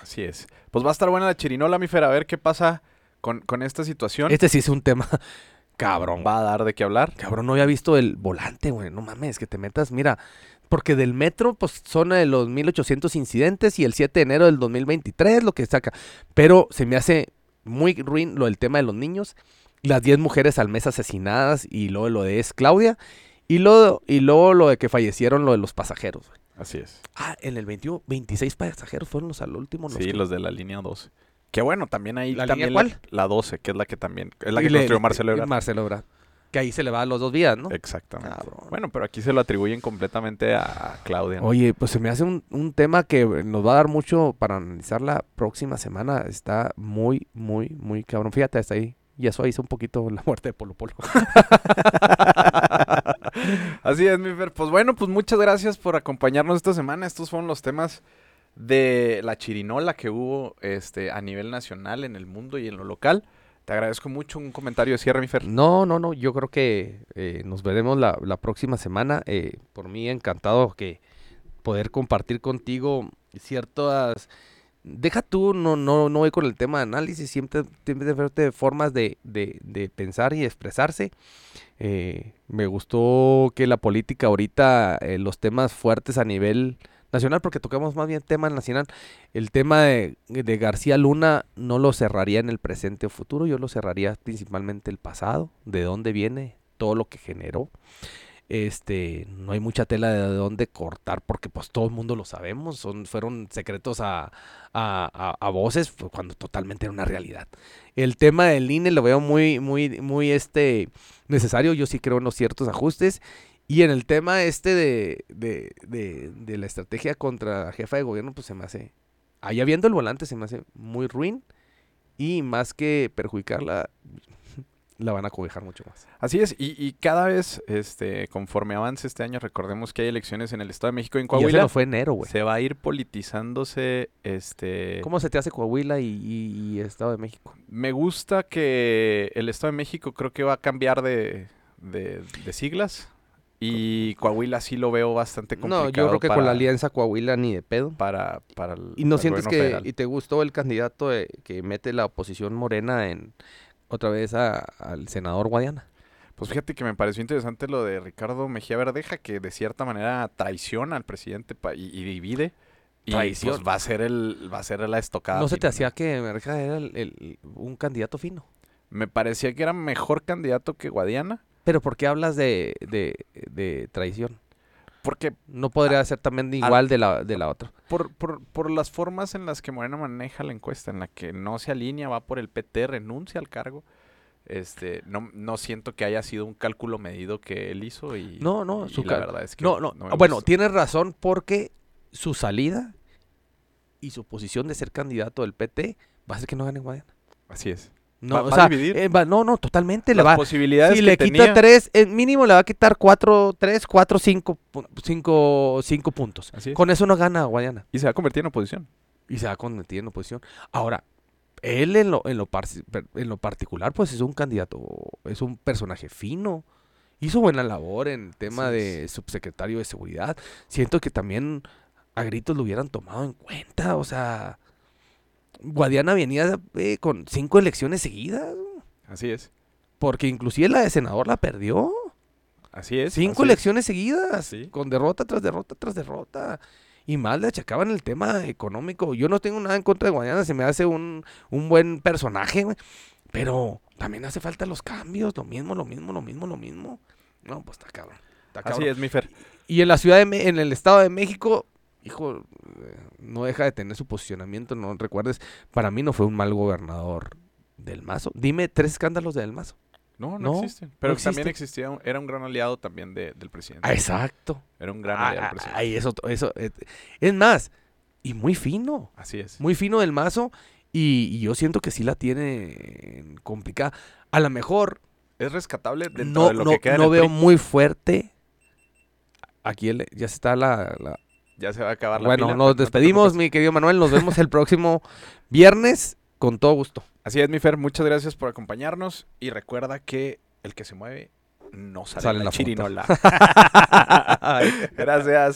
Así es. Pues va a estar buena la chirinola, mi Fer, a ver qué pasa con, con esta situación. Este sí es un tema cabrón. Va a dar de qué hablar. Cabrón, no había visto el volante, güey. No mames, que te metas, mira. Porque del metro, pues son eh, los 1800 incidentes y el 7 de enero del 2023, lo que saca. Pero se me hace muy ruin lo del tema de los niños. Las 10 mujeres al mes asesinadas y luego lo de es Claudia. Y luego, y luego lo de que fallecieron lo de los pasajeros. güey. Así es. Ah, en el 21, 26 pasajeros fueron los al último. los Sí, que- los de la línea 12. Que bueno, también ahí ¿La también línea la- cuál? La, 12, que es la que también es la que le- construyó Marcelo Ebrard. Marcelo Ebrard. Que ahí se le va a los dos días, ¿no? Exactamente. Cabrón. Bueno, pero aquí se lo atribuyen completamente a Claudia. ¿no? Oye, pues se me hace un, un tema que nos va a dar mucho para analizar la próxima semana. Está muy, muy, muy cabrón. Fíjate, hasta ahí. Ya suaviza un poquito la muerte de Polo Polo. Así es, mi Fer. Pues bueno, pues muchas gracias por acompañarnos esta semana. Estos fueron los temas de la chirinola que hubo este, a nivel nacional, en el mundo y en lo local. Te agradezco mucho. Un comentario de cierre, mi Fer. No, no, no. Yo creo que eh, nos veremos la, la próxima semana. Eh, por mí, encantado que poder compartir contigo ciertas. Deja tú, no, no, no voy con el tema de análisis, siempre siempre formas de, de, de pensar y expresarse. Eh, me gustó que la política ahorita, eh, los temas fuertes a nivel nacional, porque tocamos más bien tema nacional, el tema de, de García Luna no lo cerraría en el presente o futuro, yo lo cerraría principalmente el pasado, de dónde viene, todo lo que generó. Este, no hay mucha tela de dónde cortar porque pues todo el mundo lo sabemos, son, fueron secretos a, a, a- a voces cuando totalmente era una realidad. El tema del INE lo veo muy, muy, muy este, necesario, yo sí creo en los ciertos ajustes. Y en el tema este de, de, de, de la estrategia contra la jefa de gobierno, pues se me hace, allá viendo el volante, se me hace muy ruin. Y más que perjudicarla, la van a cobijar mucho más. Así es, y, y cada vez, este, conforme avance este año, recordemos que hay elecciones en el Estado de México y en Y ya se Coahuila. nos fue enero, güey. Se va a ir politizándose, este... ¿Cómo se te hace Coahuila y, y- y Estado de México? Me gusta que el Estado de México creo que va a cambiar de, de- de siglas. Y Coahuila sí lo veo bastante complicado. No, yo creo que con la alianza Coahuila ni de pedo. Para, para el, ¿Y no sientes que federal. y te gustó el candidato de- que mete la oposición morena en otra vez a- al senador Guadiana? Pues fíjate que me pareció interesante lo de Ricardo Mejía Verdeja, que de cierta manera traiciona al presidente pa- y, y divide. Y Traición. pues va a ser el, va a ser la estocada. ¿No se te hacía que Merja era el- el- un candidato fino? Me parecía que era mejor candidato que Guadiana. Pero ¿por qué hablas de, de, de traición? Porque No podría ser también igual de la, de la otra. por, por, por las formas en las que Morena maneja la encuesta, en la que no se alinea, va por el PT, renuncia al cargo. Este, no, no siento que haya sido un cálculo medido que él hizo y, No, no, y su la verdad es que No, no, me bueno, tienes razón porque su salida y su posición de ser candidato del PT va a hacer que no gane Guadiana. así es. No, Va- o va a sea, dividir. eh, va- no, no, totalmente le Las va. posibilidades Si que le quita tres, en mínimo le va a quitar cuatro, tres, cuatro, cinco, cinco, cinco puntos. así es. Con eso no gana Guayana y se va a convertir en oposición. y se va a convertir en oposición. Ahora, él en lo, en lo, par- en lo particular, pues es un candidato, es un personaje fino. Hizo buena labor en el tema de subsecretario de seguridad. Siento que también a gritos lo hubieran tomado en cuenta. O sea, Guadiana venía eh, con cinco elecciones seguidas. Así es. Porque inclusive la de senador la perdió. Así es. Cinco así es. elecciones seguidas, Sí. con derrota tras derrota tras derrota. Y más le achacaban el tema económico. Yo no tengo nada en contra de Guayana, se me hace un, un buen personaje, güey. Pero también hace falta los cambios, lo mismo, lo mismo, lo mismo, lo mismo. No, pues está cabrón. Está Así cabrón. es, mi Fer. Y en la ciudad de en el estado de México, hijo, no deja de tener su posicionamiento, no recuerdes, para mí no fue un mal gobernador del Mazo. Dime tres escándalos del Mazo. No, no, No, existen. Pero no también existe. existía, un- era un gran aliado también de- del presidente. Ah, exacto. Era un gran Ah, aliado del ah, presidente. ay, eso, eso, eh, es más, y muy fino, Así es. muy fino del Mazo, y, y yo siento que sí la tiene complicada. A lo mejor Es rescatable dentro no, de lo no, que queda en no el veo PRI. muy fuerte. Aquí el- ya está la, la- Ya se va a acabar la Bueno, pila, nos no despedimos, mi querido Manuel. Nos vemos el próximo viernes con todo gusto. Así es, mi Fer. Muchas gracias por acompañarnos. Y recuerda que el que se mueve no sale, Sale la la chirinola. gracias.